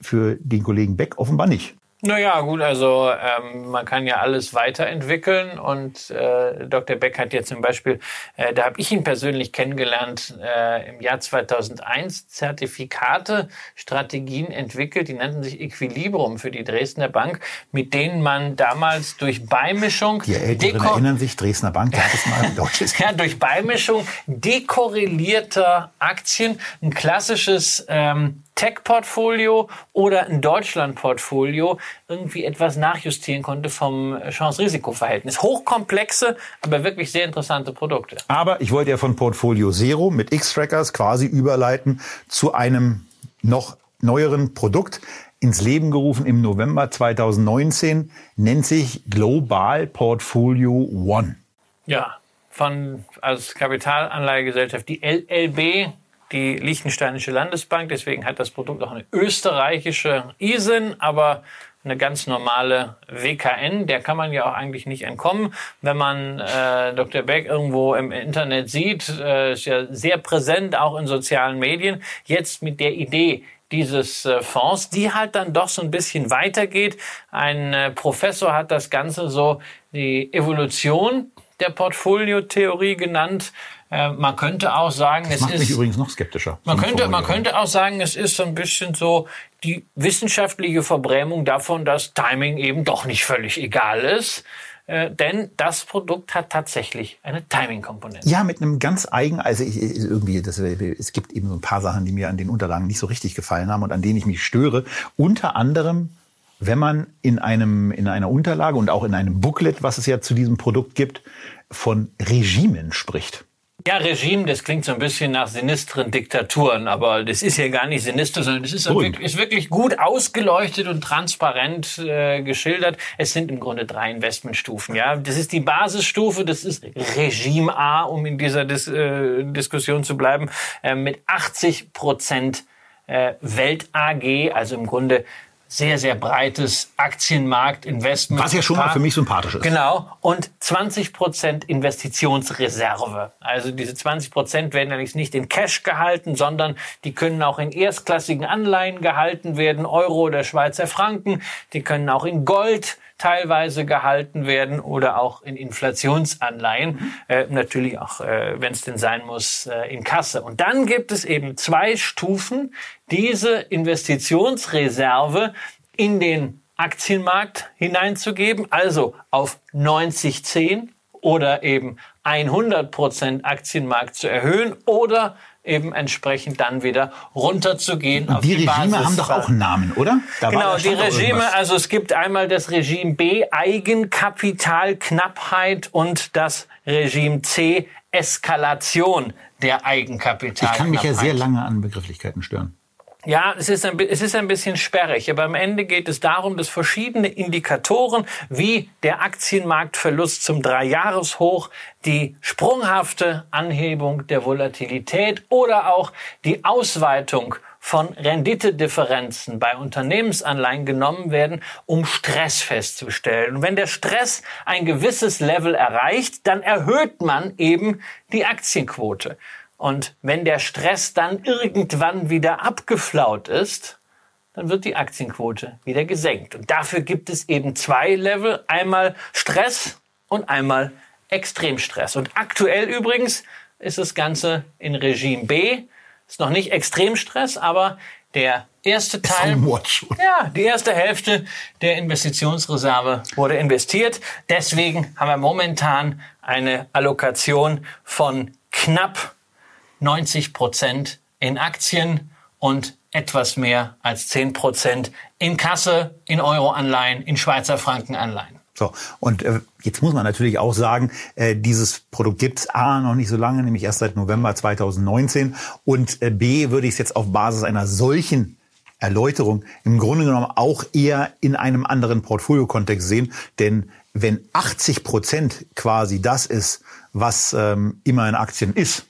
S1: für den Kollegen Beck offenbar nicht.
S2: Naja, gut, also ähm, man kann ja alles weiterentwickeln und äh, Dr. Beck hat jetzt zum Beispiel, äh, da habe ich ihn persönlich kennengelernt, äh, im Jahr 2001 Zertifikate, Strategien entwickelt, die nannten sich Equilibrium für die Dresdner Bank, mit denen man damals durch Beimischung...
S1: Die Älteren erinnern sich, Dresdner Bank,
S2: da ist mal <laughs> ein deutsches... ja, durch Beimischung dekorrelierter Aktien, ein klassisches... Ähm, Tech-Portfolio oder ein Deutschland-Portfolio irgendwie etwas nachjustieren konnte vom Chance-Risiko-Verhältnis. Hochkomplexe, aber wirklich sehr interessante Produkte.
S1: Aber ich wollte ja von Portfolio Zero mit X-Trackers quasi überleiten zu einem noch neueren Produkt ins Leben gerufen im November 2019, nennt sich Global Portfolio One.
S2: Ja, von als Kapitalanlagegesellschaft die LLB die Liechtensteinische Landesbank. Deswegen hat das Produkt auch eine österreichische ISIN, aber eine ganz normale WKN, der kann man ja auch eigentlich nicht entkommen. Wenn man äh, Dr. Beck irgendwo im Internet sieht, äh, ist ja sehr präsent, auch in sozialen Medien. Jetzt mit der Idee, dieses äh, Fonds, die halt dann doch so ein bisschen weitergeht. Ein äh, Professor hat das Ganze so die Evolution der Portfoliotheorie genannt. Äh, man könnte auch sagen,
S1: das
S2: es
S1: macht
S2: ist.
S1: mich übrigens noch skeptischer.
S2: Man könnte, man könnte auch sagen, es ist so ein bisschen so die wissenschaftliche Verbrämung davon, dass Timing eben doch nicht völlig egal ist. Äh, denn das Produkt hat tatsächlich eine Timing-Komponente.
S1: Ja, mit einem ganz eigen, also ich- irgendwie, das, es gibt eben so ein paar Sachen, die mir an den Unterlagen nicht so richtig gefallen haben und an denen ich mich störe. Unter anderem, wenn man in einem, in einer Unterlage und auch in einem Booklet, was es ja zu diesem Produkt gibt, von Regimen spricht.
S2: Ja, Regime, das klingt so ein bisschen nach sinistren Diktaturen, aber das ist ja gar nicht sinister, sondern das ist, wirklich, ist wirklich gut ausgeleuchtet und transparent äh, geschildert. Es sind im Grunde drei Investmentstufen. Ja, das ist die Basisstufe, das ist Regime A, um in dieser Dis äh, Diskussion zu bleiben, äh, mit 80 Prozent äh, Welt AG, also im Grunde sehr, sehr breites Aktienmarktinvestment.
S1: Was ja schon mal für mich sympathisch ist.
S2: Genau. Und 20 Prozent Investitionsreserve. Also diese 20 Prozent werden allerdings nicht in Cash gehalten, sondern die können auch in erstklassigen Anleihen gehalten werden, Euro oder Schweizer Franken. Die können auch in Gold teilweise gehalten werden oder auch in Inflationsanleihen. Äh, natürlich auch, äh, wenn es denn sein muss, äh, in Kasse. Und dann gibt es eben zwei Stufen, diese Investitionsreserve in den Aktienmarkt hineinzugeben, also auf 90-10 oder eben 100 Prozent Aktienmarkt zu erhöhen oder eben entsprechend dann wieder runterzugehen auf
S1: Die
S2: die
S1: Regime
S2: Basis-
S1: haben doch auch einen Namen, oder? Da
S2: Genau, die Regime, also es gibt einmal das Regime B, Eigenkapitalknappheit und das Regime C, Eskalation der Eigenkapitalknappheit.
S1: Ich kann mich ja sehr lange an Begrifflichkeiten stören.
S2: Ja, es ist, ein, es ist ein bisschen sperrig, aber am Ende geht es darum, dass verschiedene Indikatoren wie der Aktienmarktverlust zum Dreijahreshoch, die sprunghafte Anhebung der Volatilität oder auch die Ausweitung von Renditedifferenzen bei Unternehmensanleihen genommen werden, um Stress festzustellen. Und wenn der Stress ein gewisses Level erreicht, dann erhöht man eben die Aktienquote. Und wenn der Stress dann irgendwann wieder abgeflaut ist, dann wird die Aktienquote wieder gesenkt. Und dafür gibt es eben zwei Level. Einmal Stress und einmal Extremstress. Und aktuell übrigens ist das Ganze in Regime B. Ist noch nicht Extremstress, aber der erste Teil. Ja, die erste Hälfte der Investitionsreserve wurde investiert. Deswegen haben wir momentan eine Allokation von knapp 90 Prozent in Aktien und etwas mehr als 10 Prozent in Kasse, in Euroanleihen, in Schweizer Frankenanleihen.
S1: So, und äh, jetzt muss man natürlich auch sagen, äh, dieses Produkt gibt's A noch nicht so lange, nämlich erst seit November 2019. Und äh, B würde ich es jetzt auf Basis einer solchen Erläuterung im Grunde genommen auch eher in einem anderen Portfoliokontext sehen. Denn wenn 80 Prozent quasi das ist, was ähm, immer in Aktien ist,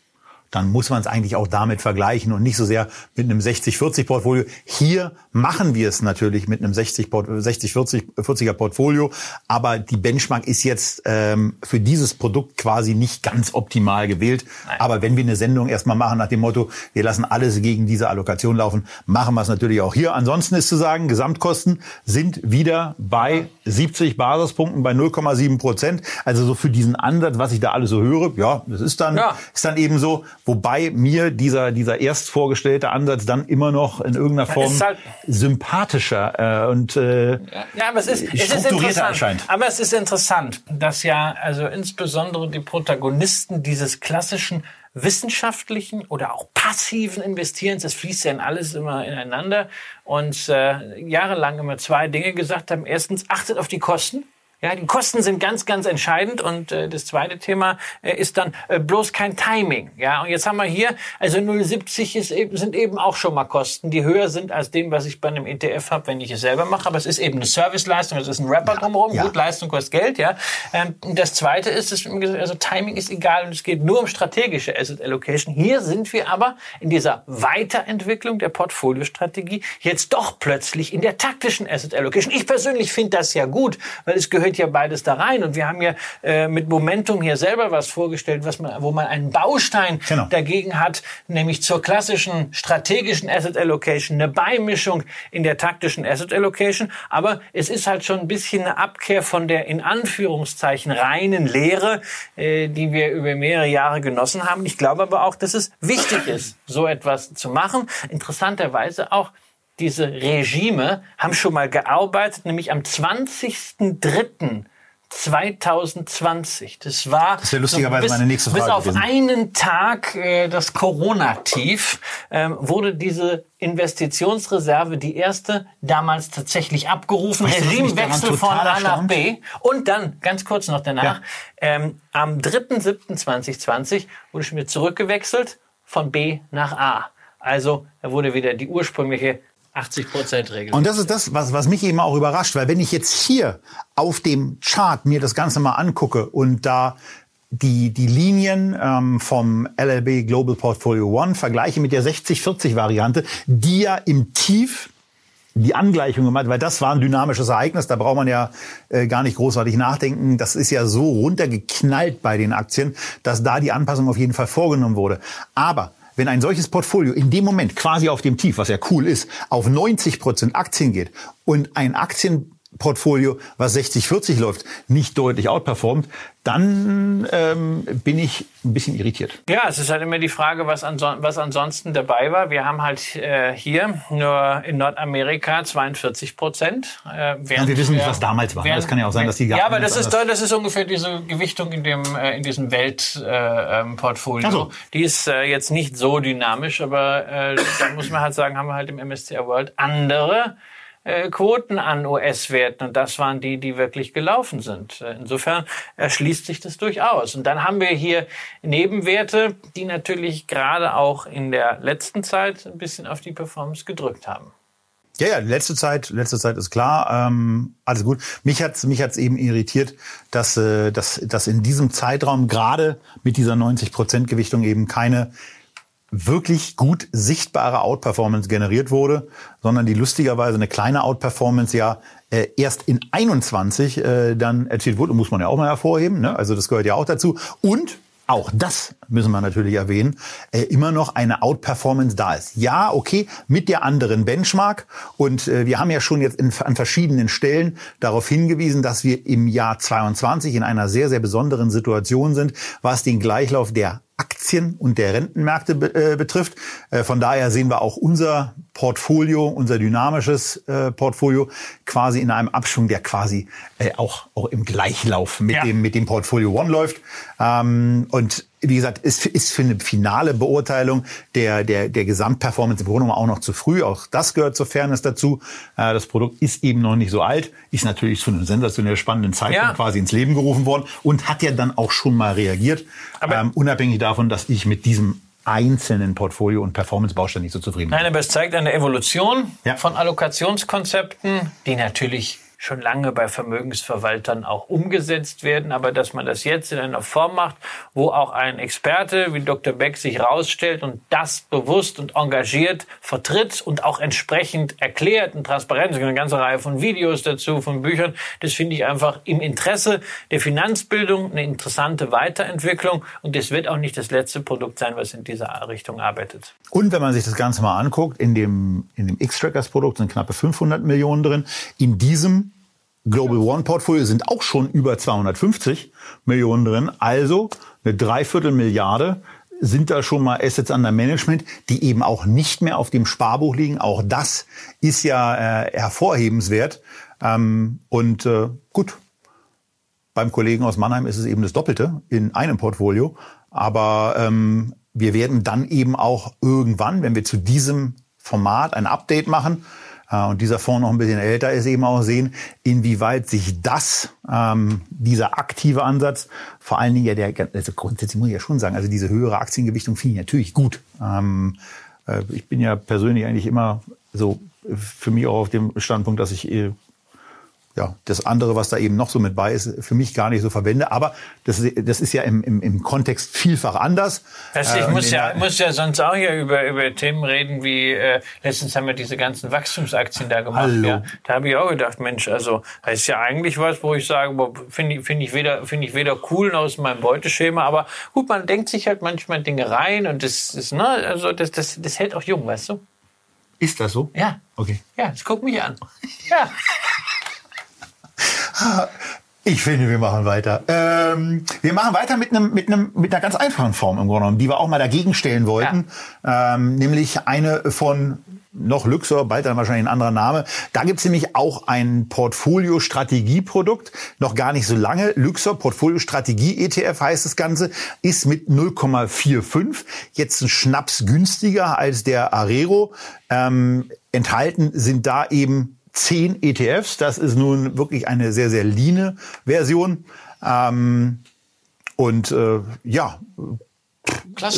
S1: dann muss man es eigentlich auch damit vergleichen und nicht so sehr mit einem 60-40-Portfolio. Hier machen wir es natürlich mit einem 60-40er Portfolio, aber die Benchmark ist jetzt ähm, für dieses Produkt quasi nicht ganz optimal gewählt. Aber wenn wir eine Sendung erstmal machen nach dem Motto, wir lassen alles gegen diese Allokation laufen, machen wir es natürlich auch hier. Ansonsten ist zu sagen, Gesamtkosten sind wieder bei 70 Basispunkten bei 0,7 Prozent. Also so für diesen Ansatz, was ich da alles so höre, ja, das ist dann,
S2: Ja.
S1: ist dann eben so, wobei mir dieser, dieser erst vorgestellte Ansatz dann immer noch in irgendeiner Form
S2: halt-
S1: sympathischer äh, und äh,
S2: Ja, aber es ist, es ist interessant.
S1: erscheint.
S2: Aber es ist interessant, dass ja also insbesondere die Protagonisten dieses klassischen wissenschaftlichen oder auch passiven Investierens, das fließt ja in alles immer ineinander und äh, jahrelang immer zwei Dinge gesagt haben. Erstens, achtet auf die Kosten. Ja, die Kosten sind ganz, ganz entscheidend und äh, das zweite Thema äh, ist dann äh, bloß kein Timing. Ja, und jetzt haben wir hier, also 0,70 ist eben, sind eben auch schon mal Kosten, die höher sind als dem, was ich bei einem ETF habe, wenn ich es selber mache. Aber es ist eben eine Serviceleistung, es ist ein Rapper drumherum,
S1: ja.
S2: gut, Leistung kostet Geld, ja. Ähm, und das zweite ist, dass, also Timing ist egal und es geht nur um strategische Asset Allocation. Hier sind wir aber in dieser Weiterentwicklung der Portfoliostrategie jetzt doch plötzlich in der taktischen Asset Allocation. Ich persönlich finde das ja gut, weil es gehört gehört ja beides da rein. Und wir haben ja äh, mit Momentum hier selber was vorgestellt, was man, wo man einen Baustein genau. dagegen hat, nämlich zur klassischen strategischen Asset Allocation, eine Beimischung in der taktischen Asset Allocation. Aber es ist halt schon ein bisschen eine Abkehr von der in Anführungszeichen reinen Lehre, äh, die wir über mehrere Jahre genossen haben. Ich glaube aber auch, dass es wichtig ist, so etwas zu machen. Interessanterweise auch diese Regime haben schon mal gearbeitet, nämlich am 20.03. 2020. Das war
S1: das lustigerweise so bis, meine nächste Frage
S2: bis auf gewesen. einen Tag äh, das Corona-Tief ähm, wurde diese Investitionsreserve die erste damals tatsächlich abgerufen. Weißt Regimewechsel von A nach B und dann ganz kurz noch danach ja. ähm, am 3.7.2020 wurde schon wieder zurückgewechselt von B nach A. Also da wurde wieder die ursprüngliche 80 Prozent Regel.
S1: Und das ist das, was, was mich eben auch überrascht, weil wenn ich jetzt hier auf dem Chart mir das Ganze mal angucke und da die, die Linien ähm, vom LLB Global Portfolio One vergleiche mit der 60-40 Variante, die ja im Tief die Angleichung gemacht, weil das war ein dynamisches Ereignis, da braucht man ja äh, gar nicht großartig nachdenken. Das ist ja so runtergeknallt bei den Aktien, dass da die Anpassung auf jeden Fall vorgenommen wurde. Aber wenn ein solches Portfolio in dem Moment quasi auf dem Tief, was ja cool ist, auf 90 Prozent Aktien geht und ein Aktien Portfolio, was 60-40 läuft, nicht deutlich outperformt, dann ähm, bin ich ein bisschen irritiert.
S2: Ja, es ist halt immer die Frage, was, anso was ansonsten dabei war. Wir haben halt äh, hier nur in Nordamerika 42 Prozent.
S1: Äh, ja, wir wissen nicht, was damals war. Das kann ja auch sein, dass die
S2: Ja, aber das ist, das ist ungefähr diese Gewichtung in dem äh, in diesem Weltportfolio. Äh, so. Die ist äh, jetzt nicht so dynamisch, aber äh, da muss man halt sagen, haben wir halt im MSCI World andere Quoten an US-Werten und das waren die, die wirklich gelaufen sind. Äh, insofern erschließt sich das durchaus. Und dann haben wir hier Nebenwerte, die natürlich gerade auch in der letzten Zeit ein bisschen auf die Performance gedrückt haben.
S1: Ja, ja, letzte Zeit, letzte Zeit ist klar, ähm, alles gut. Mich hat's, mich hat's eben irritiert, dass, äh, dass, dass in diesem Zeitraum gerade mit dieser 90 Prozent Gewichtung eben keine wirklich gut sichtbare Outperformance generiert wurde, sondern die lustigerweise eine kleine Outperformance ja äh, erst in 21 äh, dann erzielt wurde, muss man ja auch mal hervorheben, ne? also das gehört ja auch dazu. Und auch das müssen wir natürlich erwähnen, äh, immer noch eine Outperformance da ist. Ja, okay, mit der anderen Benchmark. Und äh, wir haben ja schon jetzt in, an verschiedenen Stellen darauf hingewiesen, dass wir im Jahr 22 in einer sehr, sehr besonderen Situation sind, was den Gleichlauf der Aktien und der Rentenmärkte äh, betrifft. Äh, von daher sehen wir auch unser Portfolio, unser dynamisches äh, Portfolio quasi in einem Abschwung, der quasi äh, auch, auch im Gleichlauf mit, ja. dem, mit dem Portfolio One läuft. Ähm, und wie gesagt, ist, ist für eine finale Beurteilung der, der, der Gesamtperformance im Grunde auch noch zu früh. Auch das gehört zur Fairness dazu. Äh, das Produkt ist eben noch nicht so alt, ist natürlich zu einem sensationell spannenden Zeitpunkt ja. quasi ins Leben gerufen worden und hat ja dann auch schon mal reagiert. Aber ähm, unabhängig davon, dass ich mit diesem einzelnen Portfolio- und Performance-Baustein nicht so zufrieden bin.
S2: Nein, aber es zeigt eine Evolution ja. von Allokationskonzepten, die natürlich schon lange bei Vermögensverwaltern auch umgesetzt werden, aber dass man das jetzt in einer Form macht, wo auch ein Experte wie Dr. Beck sich rausstellt und das bewusst und engagiert vertritt und auch entsprechend erklärt und transparent, es gibt eine ganze Reihe von Videos dazu, von Büchern, das finde ich einfach im Interesse der Finanzbildung eine interessante Weiterentwicklung und das wird auch nicht das letzte Produkt sein, was in dieser Richtung arbeitet.
S1: Und wenn man sich das Ganze mal anguckt, in dem, in dem X-Trackers-Produkt sind knappe 500 Millionen drin. In diesem Global One Portfolio sind auch schon über 250 Millionen drin. Also eine Dreiviertel Milliarde sind da schon mal Assets under Management, die eben auch nicht mehr auf dem Sparbuch liegen. Auch das ist ja äh, hervorhebenswert. Ähm, und äh, gut, beim Kollegen aus Mannheim ist es eben das Doppelte in einem Portfolio. Aber ähm, wir werden dann eben auch irgendwann, wenn wir zu diesem Format ein Update machen, und dieser Fonds noch ein bisschen älter ist, eben auch sehen, inwieweit sich das, ähm, dieser aktive Ansatz, vor allen Dingen ja der, also grundsätzlich muss ich ja schon sagen, also diese höhere Aktiengewichtung finde ich natürlich gut. Ähm, äh, ich bin ja persönlich eigentlich immer so für mich auch auf dem Standpunkt, dass ich äh, ja, das andere, was da eben noch so mit bei ist, für mich gar nicht so verwende. Aber das, das ist ja im, im, im Kontext vielfach anders.
S2: Das, ich äh, muss ja, muss ja sonst auch hier über, über Themen reden, wie äh, letztens haben wir diese ganzen Wachstumsaktien da gemacht. Hallo. Ja. Da habe ich auch gedacht, Mensch, also das ist ja eigentlich was, wo ich sage, finde ich, finde ich, weder, finde ich weder cool noch aus meinem Beuteschema. Aber gut, man denkt sich halt manchmal Dinge rein und das ist, ne, also das, das, das hält auch jung, weißt du?
S1: Ist das so?
S2: Ja.
S1: Okay.
S2: Ja, das guck mich an. Ja. <laughs>
S1: Ich finde, wir machen weiter. Ähm, wir machen weiter mit einem mit einem mit einer ganz einfachen Form im Grunde genommen, die wir auch mal dagegen stellen wollten, ja. ähm, nämlich eine von noch Luxor, bald dann wahrscheinlich ein anderer Name. Da gibt's nämlich auch ein Portfolio-Strategieprodukt, noch gar nicht so lange. Luxor Portfolio-Strategie-ETF heißt das Ganze, ist mit 0,45 jetzt ein Schnaps günstiger als der Arero. Ähm, enthalten sind da eben zehn ETFs. Das ist nun wirklich eine sehr, sehr leane Version. Ähm, und äh, ja,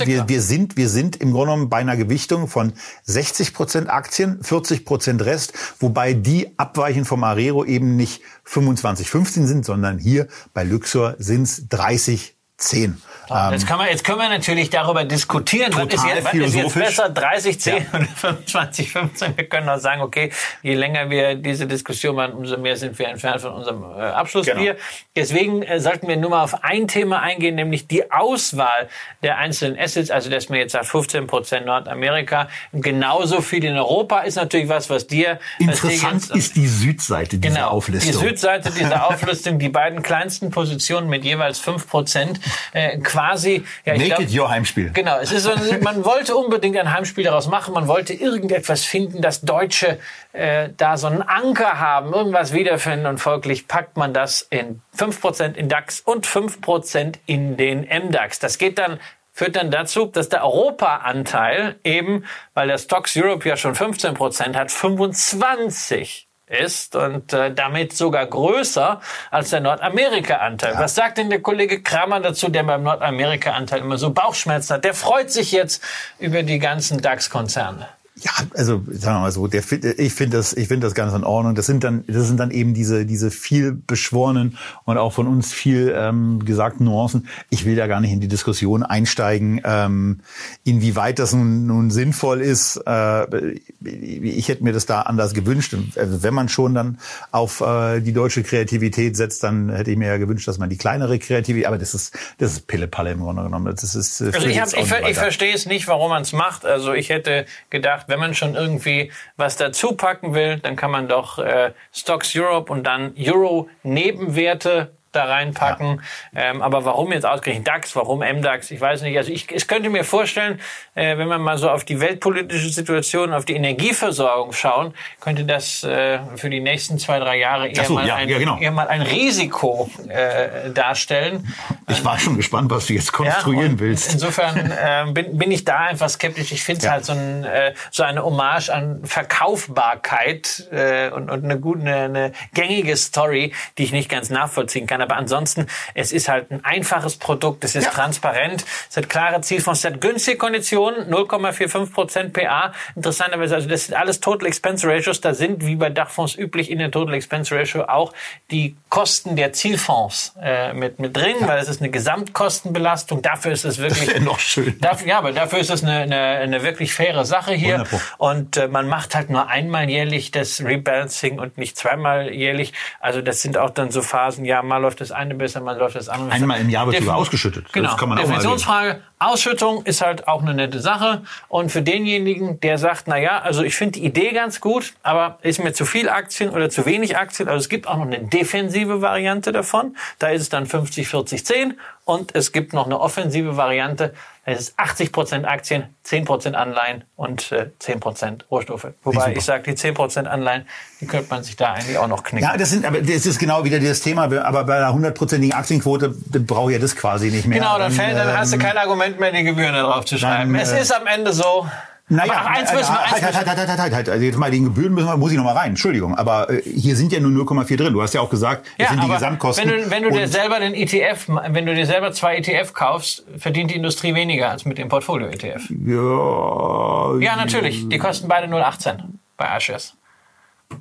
S1: wir, wir, sind, wir sind im Grunde genommen bei einer Gewichtung von 60 Prozent Aktien, 40 Prozent Rest, wobei die abweichend vom Arero eben nicht 25, 15 sind, sondern hier bei Luxor sind es 30, 10.
S2: Jetzt, kann man, jetzt können wir natürlich darüber diskutieren, was ist, jetzt, was ist jetzt besser, 30, 10 ja. oder 25, 15. Wir können auch sagen, okay, je länger wir diese Diskussion machen, umso mehr sind wir entfernt von unserem äh, Abschlussbier. Genau. Deswegen äh, sollten wir nur mal auf ein Thema eingehen, nämlich die Auswahl der einzelnen Assets. Also, dass man jetzt sagt, 15 Prozent Nordamerika, genauso viel in Europa ist natürlich was, was dir...
S1: Interessant
S2: was
S1: ist die Südseite dieser genau, Auflistung.
S2: Die Südseite dieser <laughs> Auflistung, die beiden kleinsten Positionen mit jeweils 5 Prozent äh, quasi.
S1: Ja, Make glaub, it your Heimspiel.
S2: Genau, es ist so, man wollte unbedingt ein Heimspiel daraus machen. Man wollte irgendetwas finden, dass Deutsche äh, da so einen Anker haben, irgendwas wiederfinden und folglich packt man das in 5% in DAX und 5% in den MDAX. Das geht dann führt dann dazu, dass der Europa-Anteil eben, weil der Stocks Europe ja schon 15% hat, 25 ist und äh, damit sogar größer als der Nordamerika-Anteil. Ja. Was sagt denn der Kollege Kramer dazu, der beim Nordamerika-Anteil immer so Bauchschmerzen hat? Der freut sich jetzt über die ganzen DAX-Konzerne.
S1: Ja, also sagen wir mal so, der, ich finde das, ich finde das ganz in Ordnung. Das sind dann, das sind dann eben diese diese viel beschworenen und auch von uns viel ähm, gesagten Nuancen. Ich will da gar nicht in die Diskussion einsteigen, ähm, inwieweit das nun, nun sinnvoll ist. Äh, ich hätte mir das da anders gewünscht. Also wenn man schon dann auf äh, die deutsche Kreativität setzt, dann hätte ich mir ja gewünscht, dass man die kleinere Kreativität. Aber das ist das ist Pille-Palle im Grunde genommen. Das ist.
S2: Äh, also ich, hab, ich, ich verstehe es nicht, warum man es macht. Also ich hätte gedacht gedacht, wenn man schon irgendwie was dazu packen will, dann kann man doch äh, Stocks Europe und dann Euro Nebenwerte da reinpacken. Ja. Ähm, aber warum jetzt ausgerechnet DAX, warum MDAX? Ich weiß nicht. Also ich, ich könnte mir vorstellen, äh, wenn man mal so auf die weltpolitische Situation, auf die Energieversorgung schauen, könnte das äh, für die nächsten zwei, drei Jahre eher, so, mal, ja, ein, ja, genau. eher mal ein Risiko äh, darstellen.
S1: Ich war schon gespannt, was du jetzt konstruieren willst.
S2: Insofern äh, bin, bin ich da einfach skeptisch. Ich finde es halt so, ein, äh, so eine Hommage an Verkaufbarkeit äh, und, und eine gute, eine gängige Story, die ich nicht ganz nachvollziehen kann. Aber ansonsten, es ist halt ein einfaches Produkt, es ist ja. transparent, es hat klare Zielfonds, es hat günstige Konditionen, 0,45 Prozent PA. Interessanterweise, also das sind alles Total Expense Ratios. Da sind, wie bei Dachfonds üblich, in der Total Expense Ratio auch die Kosten der Zielfonds äh, mit, mit drin, ja. weil es ist eine Gesamtkostenbelastung. Dafür ist es wirklich...
S1: Das noch schön.
S2: Dafür, ja, aber dafür ist es eine, eine, eine wirklich faire Sache hier. Wunderbar. Und äh, man macht halt nur einmal jährlich das Rebalancing und nicht zweimal jährlich. Also das sind auch dann so Phasen, ja, mal läuft das eine besser, mal läuft das andere besser.
S1: Einmal im Jahr wird sogar ausgeschüttet.
S2: Genau.
S1: Das
S2: kann man Definitionsfrage. Ausschüttung ist halt auch eine nette Sache. Und für denjenigen, der sagt, na ja, also ich finde die Idee ganz gut, aber ist mir zu viel Aktien oder zu wenig Aktien. Also es gibt auch noch eine defensive Variante davon. Da ist es dann 50, 40, 10. Und es gibt noch eine offensive Variante. Das ist 80 Prozent Aktien, 10 Prozent Anleihen und äh, 10 Prozent Rohstoffe. Wobei ich sage, die 10 Prozent Anleihen, die könnte man sich da eigentlich auch noch knicken.
S1: Ja, das sind, aber das ist genau wieder das Thema. Aber bei einer hundertprozentigen Aktienquote brauche ich ja das quasi nicht mehr.
S2: Genau, dann, fällt, dann ähm, hast du kein Argument mehr, die Gebühren da drauf zu schreiben. Dann, es äh, ist am Ende so,
S1: naja, aber eins müssen wir, halt, halt, halt, halt, halt, halt, halt. Also jetzt mal den Gebühren müssen wir, muss ich noch mal rein. Entschuldigung, aber äh, hier sind ja nur 0,4 drin. Du hast ja auch gesagt, das ja, sind die Gesamtkosten.
S2: Wenn du, wenn du dir selber den ETF, wenn du dir selber zwei ETF kaufst, verdient die Industrie weniger als mit dem Portfolio ETF. Ja. Ja, natürlich. Die kosten beide 0,18 bei iShares.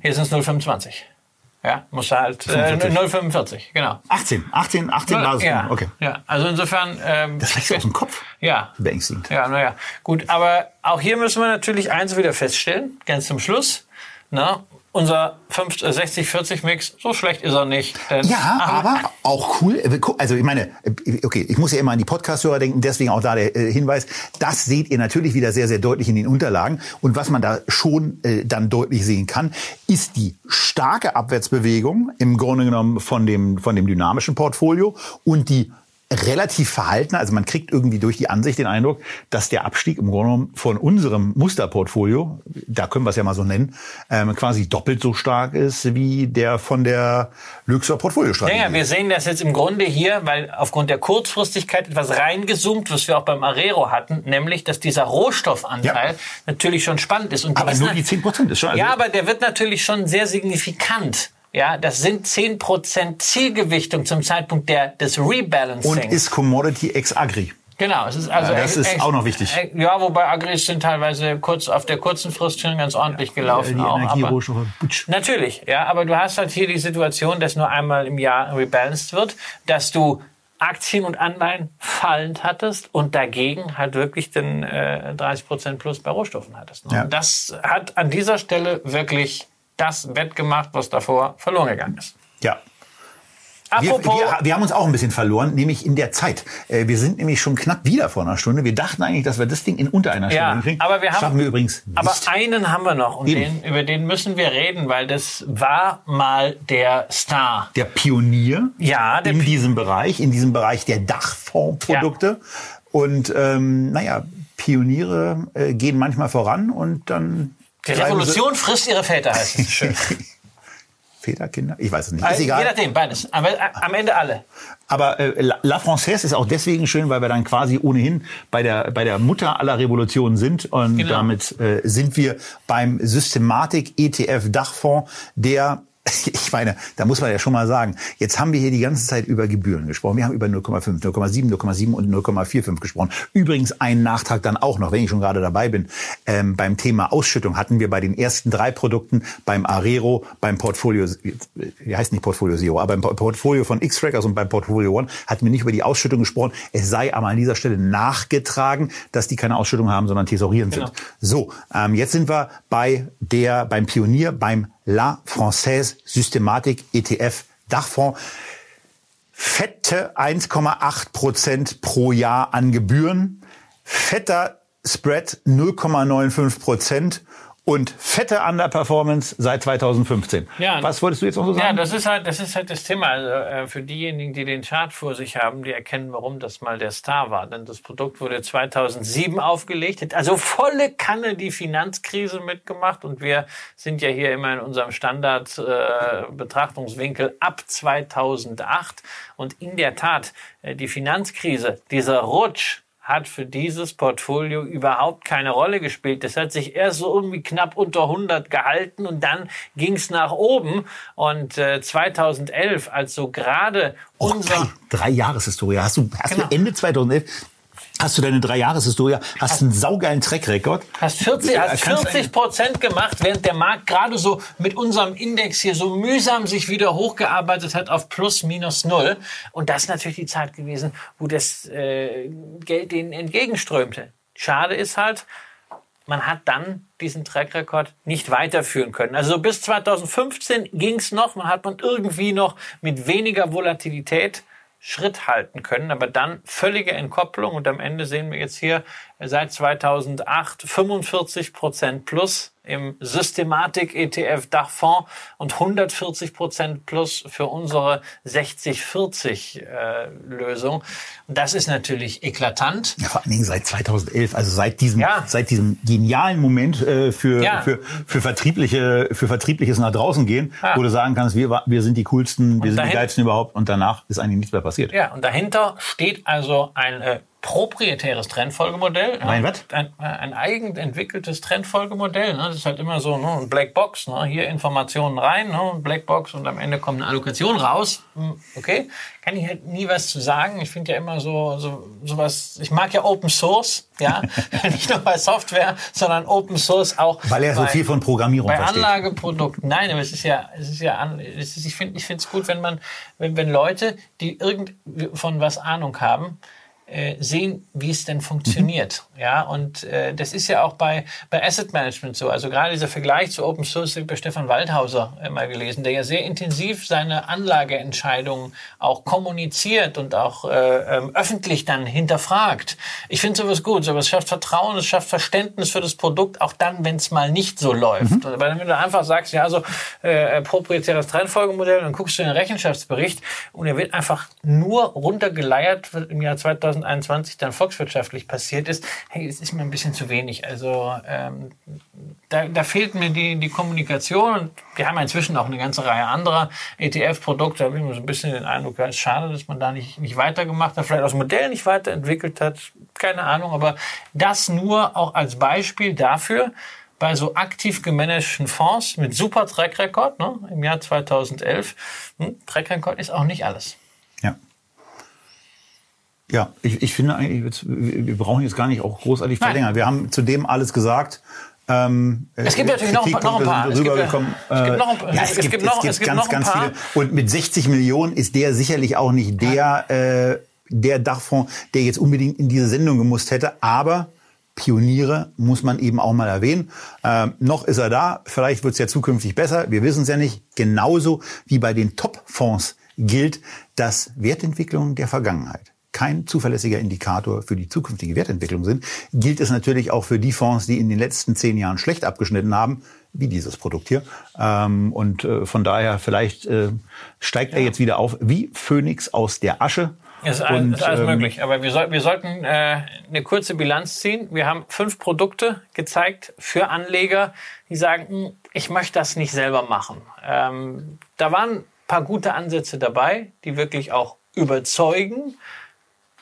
S2: Hier sind es 0,25. Ja, muss halt äh, 0,45, genau.
S1: 18, 18, 18 Basispunkte.
S2: Ja,
S1: Okay.
S2: ja, also insofern. Ähm,
S1: Das wächst aus dem Kopf.
S2: Ja.
S1: Beängstigend.
S2: Ja, naja, gut. Aber auch hier müssen wir natürlich eins wieder feststellen, ganz zum Schluss. Na, unser 60-40-Mix, so schlecht ist er nicht. Denn
S1: Ja, aber auch cool. Also ich meine, okay, ich muss ja immer an die Podcast-Hörer denken, deswegen auch da der äh, Hinweis, das seht ihr natürlich wieder sehr, sehr deutlich in den Unterlagen. Und was man da schon äh, dann deutlich sehen kann, ist die starke Abwärtsbewegung im Grunde genommen von dem, von dem dynamischen Portfolio und die relativ verhalten. Also man kriegt irgendwie durch die Ansicht den Eindruck, dass der Abstieg im Grunde genommen von unserem Musterportfolio, da können wir es ja mal so nennen, ähm, quasi doppelt so stark ist wie der von der Luxor Portfolio-Strategie.
S2: Naja, wir sehen das jetzt im Grunde hier, weil aufgrund der Kurzfristigkeit etwas reingezoomt, was wir auch beim Arero hatten, nämlich, dass dieser Rohstoffanteil
S1: Ja.
S2: natürlich schon spannend ist. Und
S1: Aber
S2: ist
S1: nur die 10 Prozent ist schon. Also
S2: Ja, aber der wird natürlich schon sehr signifikant. Ja, das sind 10% Zielgewichtung zum Zeitpunkt der, des Rebalancing.
S1: und ist Commodity ex Agri.
S2: Genau, es ist also
S1: Ja, das ist auch noch wichtig.
S2: Ja, wobei Agris sind teilweise kurz auf der kurzen Frist schon ganz ordentlich gelaufen.
S1: die
S2: auch,
S1: Energierohstoffe.
S2: Natürlich, ja, aber du hast halt hier die Situation, dass nur einmal im Jahr rebalanced wird, dass du Aktien und Anleihen fallend hattest und dagegen halt wirklich den äh, 30% plus bei Rohstoffen hattest. Ne?
S1: Ja.
S2: Und das hat an dieser Stelle wirklich das wettgemacht, was davor verloren gegangen ist.
S1: Ja. Wir, wir, wir haben uns auch ein bisschen verloren, nämlich in der Zeit. Äh, Wir sind nämlich schon knapp wieder vor einer Stunde. Wir dachten eigentlich, dass wir das Ding in unter einer Stunde
S2: Ja,
S1: hinkriegen.
S2: aber wir haben-
S1: Schaffen wir übrigens nicht.
S2: Aber einen haben wir noch und den, über den müssen wir reden, weil das war mal der Star.
S1: der Pionier
S2: Ja, der
S1: in diesem Bereich, in diesem Bereich der Dachfondsprodukte. Und ähm, naja, Pioniere äh, gehen manchmal voran und dann
S2: Die Revolution frisst ihre Väter, heißt es <laughs> schön.
S1: Sie, Väter, Kinder, ich weiß es nicht. Ist
S2: Also, je
S1: egal.
S2: nachdem, beides. Aber äh, am Ende alle.
S1: Aber äh, La, La Française ist auch deswegen schön, weil wir dann quasi ohnehin bei der, bei der Mutter aller Revolutionen sind. Und
S2: Genau.
S1: damit äh, sind wir beim Systematik ETF Dachfonds, der <laughs> ich meine, da muss man ja schon mal sagen, jetzt haben wir hier die ganze Zeit über Gebühren gesprochen. Wir haben über 0,5, 0,7, 0,7 und 0,45 gesprochen. Übrigens ein Nachtrag dann auch noch, wenn ich schon gerade dabei bin. Ähm, beim Thema Ausschüttung hatten wir bei den ersten drei Produkten, beim Arero, beim Portfolio, wie heißt nicht Portfolio Zero, aber beim Portfolio von X-Trackers und beim Portfolio One hatten wir nicht über die Ausschüttung gesprochen. Es sei aber an dieser Stelle nachgetragen, dass die keine Ausschüttung haben, sondern tesorierend
S2: Genau.
S1: sind. So, ähm, jetzt sind wir bei der, beim Pionier, beim La Française Systematik ETF Dachfonds. Fette 1,8 Prozent pro Jahr an Gebühren. Fetter Spread 0,95 Prozent. Und fette Underperformance seit 2015.
S2: Ja.
S1: Was wolltest du jetzt noch so
S2: Ja,
S1: sagen?
S2: das ist halt, das ist halt das Thema. Also, äh, für diejenigen, die den Chart vor sich haben, die erkennen, warum das mal der Star war. Denn das Produkt wurde 2007 aufgelegt, hat also volle Kanne die Finanzkrise mitgemacht. Und wir sind ja hier immer in unserem Standard äh, Betrachtungswinkel ab 2008. Und in der Tat, äh, die Finanzkrise, dieser Rutsch, hat für dieses Portfolio überhaupt keine Rolle gespielt. Das hat sich erst so irgendwie knapp unter 100 gehalten und dann ging es nach oben. Und äh, 2011, als so gerade unser...
S1: geil. drei Jahreshistorie. Hast du, hast
S2: Genau.
S1: du Ende 2011, hast du deine drei Jahreshistorie, hast einen saugeilen Track-Record.
S2: Hast 40, hast
S1: Kannst-
S2: 40 Prozent gemacht, während der Markt gerade so mit unserem Index hier so mühsam sich wieder hochgearbeitet hat auf plus minus null. Und das ist natürlich die Zeit gewesen, wo das äh, Geld denen entgegenströmte. Schade ist halt, man hat dann diesen Track Record nicht weiterführen können. Also bis 2015 ging es noch, man hat man irgendwie noch mit weniger Volatilität Schritt halten können, aber dann völlige Entkopplung. Und am Ende sehen wir jetzt hier seit 2008 45 Prozent plus im Systematik ETF Dachfonds und 140 Prozent plus für unsere 60-40 äh, Lösung. Und das ist natürlich eklatant.
S1: Ja, vor allen Dingen seit 2011, also seit diesem,
S2: Ja.
S1: seit diesem genialen Moment äh, für,
S2: Ja.
S1: für, für vertriebliche, für vertriebliches nach draußen gehen, wo du sagen kannst, wir, wir sind die coolsten, wir sind
S2: dahin-
S1: die geilsten überhaupt und danach ist eigentlich nichts mehr passiert.
S2: Ja, und dahinter steht also ein äh, proprietäres Trendfolgemodell.
S1: Mein was?
S2: Ein, ein eigen entwickeltes Trendfolgemodell. Ne? Das ist halt immer so ne? ein Blackbox. Ne? Hier Informationen rein, ne? Blackbox und am Ende kommt eine Allokation raus. Hm, okay, kann ich halt nie was zu sagen. Ich finde ja immer so, so sowas, ich mag ja Open Source, ja, <laughs> nicht nur bei Software, sondern Open Source auch.
S1: Weil er so
S2: bei,
S1: viel von Programmierung
S2: bei
S1: versteht.
S2: Anlageprodukten. Nein, aber es ist ja, es ist ja, es ist, ich finde, ich finde es gut, wenn man, wenn, wenn Leute, die irgend von was Ahnung haben, sehen, wie es denn funktioniert. Mhm. Ja, und äh, das ist ja auch bei, bei Asset Management so. Also gerade dieser Vergleich zu Open Source bei Stefan Waldhauser äh, mal gelesen, der ja sehr intensiv seine Anlageentscheidungen auch kommuniziert und auch äh, ähm, öffentlich dann hinterfragt. Ich finde sowas gut. Sowas schafft Vertrauen, es schafft Verständnis für das Produkt, auch dann, wenn es mal nicht so läuft. Mhm. Weil wenn du einfach sagst, ja, also äh, proprietäres Trendfolgemodell, dann guckst du in den Rechenschaftsbericht und er wird einfach nur runtergeleiert im Jahr 2000 2021 dann volkswirtschaftlich passiert ist, hey, es ist mir ein bisschen zu wenig. Also ähm, da, da fehlt mir die, die Kommunikation und wir haben inzwischen auch eine ganze Reihe anderer ETF-Produkte. Da habe ich mir so ein bisschen den Eindruck, es ist schade, dass man da nicht, nicht weitergemacht hat, vielleicht auch das Modell nicht weiterentwickelt hat, keine Ahnung, aber das nur auch als Beispiel dafür, bei so aktiv gemanagten Fonds mit super Track Record ne, im Jahr 2011. Hm, Track Record ist auch nicht alles.
S1: Ja. Ja, ich, ich finde eigentlich, wir brauchen jetzt gar nicht auch großartig Nein. verlängern. Wir haben zu dem alles gesagt.
S2: Ähm, es gibt natürlich noch, noch ein paar. Es gibt, es
S1: gibt noch, ein, ja, es, es gibt, noch, es gibt ganz, noch ein paar. Viele. Und mit 60 Millionen ist der sicherlich auch nicht der, äh, der Dachfonds, der jetzt unbedingt in diese Sendung gemusst hätte. Aber Pioniere muss man eben auch mal erwähnen. Ähm, noch ist er da. Vielleicht wird es ja zukünftig besser. Wir wissen es ja nicht. Genauso wie bei den Top-Fonds gilt, dass Wertentwicklung der Vergangenheit kein zuverlässiger Indikator für die zukünftige Wertentwicklung sind, gilt es natürlich auch für die Fonds, die in den letzten zehn Jahren schlecht abgeschnitten haben, wie dieses Produkt hier. Ähm, und äh, von daher vielleicht äh, steigt er jetzt wieder auf wie Phönix aus der Asche.
S2: Ist alles, und, ist alles ähm, möglich. Aber wir, soll, wir sollten äh, eine kurze Bilanz ziehen. Wir haben fünf Produkte gezeigt für Anleger, die sagen, hm, ich möchte das nicht selber machen. Ähm, da waren ein paar gute Ansätze dabei, die wirklich auch überzeugen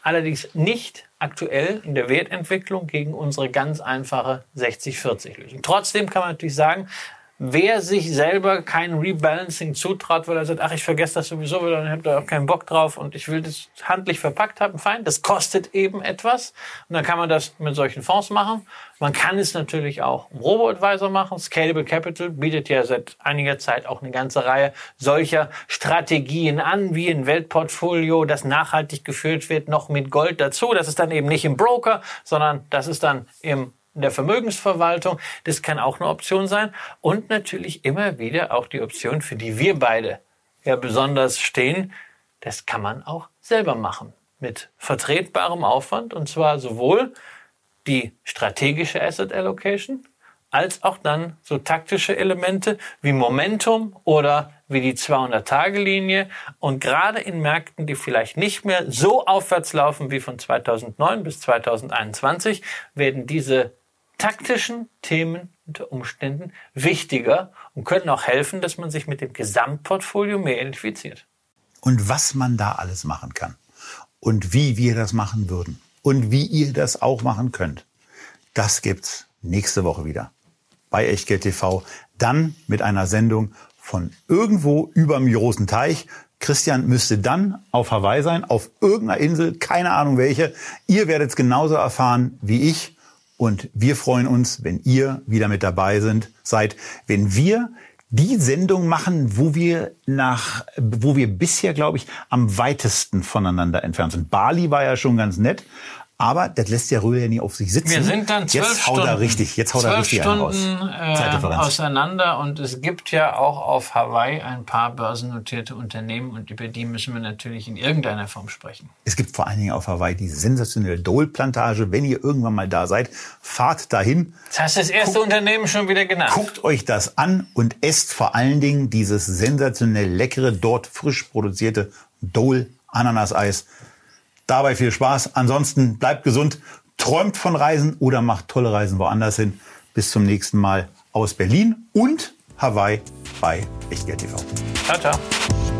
S2: allerdings nicht aktuell in der Wertentwicklung gegen unsere ganz einfache 60-40-Lösung. Trotzdem kann man natürlich sagen, wer sich selber kein Rebalancing zutraut, weil er sagt, ach, ich vergesse das sowieso wieder, dann habt ihr auch keinen Bock drauf und ich will das handlich verpackt haben, fein. Das kostet eben etwas. Und dann kann man das mit solchen Fonds machen. Man kann es natürlich auch im Robo-Advisor machen. Scalable Capital bietet ja seit einiger Zeit auch eine ganze Reihe solcher Strategien an, wie ein Weltportfolio, das nachhaltig geführt wird, noch mit Gold dazu. Das ist dann eben nicht im Broker, sondern das ist dann im der Vermögensverwaltung. Das kann auch eine Option sein. Und natürlich immer wieder auch die Option, für die wir beide ja besonders stehen. Das kann man auch selber machen. Mit vertretbarem Aufwand. Und zwar sowohl die strategische Asset Allocation als auch dann so taktische Elemente wie Momentum oder wie die 200-Tage-Linie. Und gerade in Märkten, die vielleicht nicht mehr so aufwärts laufen wie von 2009 bis 2021, werden diese taktischen Themen unter Umständen wichtiger und können auch helfen, dass man sich mit dem Gesamtportfolio mehr identifiziert.
S1: Und was man da alles machen kann und wie wir das machen würden und wie ihr das auch machen könnt, das gibt's nächste Woche wieder bei Echtgeld TV. Dann mit einer Sendung von irgendwo überm großen Teich. Christian müsste dann auf Hawaii sein, auf irgendeiner Insel, keine Ahnung welche. Ihr werdet es genauso erfahren wie ich. Und wir freuen uns, wenn ihr wieder mit dabei sind, seid, wenn wir die Sendung machen, wo wir nach, wo wir bisher, glaube ich, am weitesten voneinander entfernt sind. Bali war ja schon ganz nett, aber das lässt ja Röhl ja nie auf sich sitzen.
S2: Wir sind dann zwölf
S1: jetzt haut
S2: Stunden,
S1: er richtig, jetzt haut er richtig
S2: Stunden, raus. Äh, auseinander und es gibt ja auch auf Hawaii ein paar börsennotierte Unternehmen und über die müssen wir natürlich in irgendeiner Form sprechen.
S1: Es gibt vor allen Dingen auf Hawaii die sensationelle Dole-Plantage. Wenn ihr irgendwann mal da seid, fahrt dahin.
S2: Das heißt, das erste guckt, Unternehmen schon wieder genannt.
S1: Guckt euch das an und esst vor allen Dingen dieses sensationell leckere, dort frisch produzierte Dole Ananaseis. Dabei viel Spaß. Ansonsten bleibt gesund, träumt von Reisen oder macht tolle Reisen woanders hin. Bis zum nächsten Mal aus Berlin und Hawaii bei Echtgeld TV.
S2: Ciao, ciao.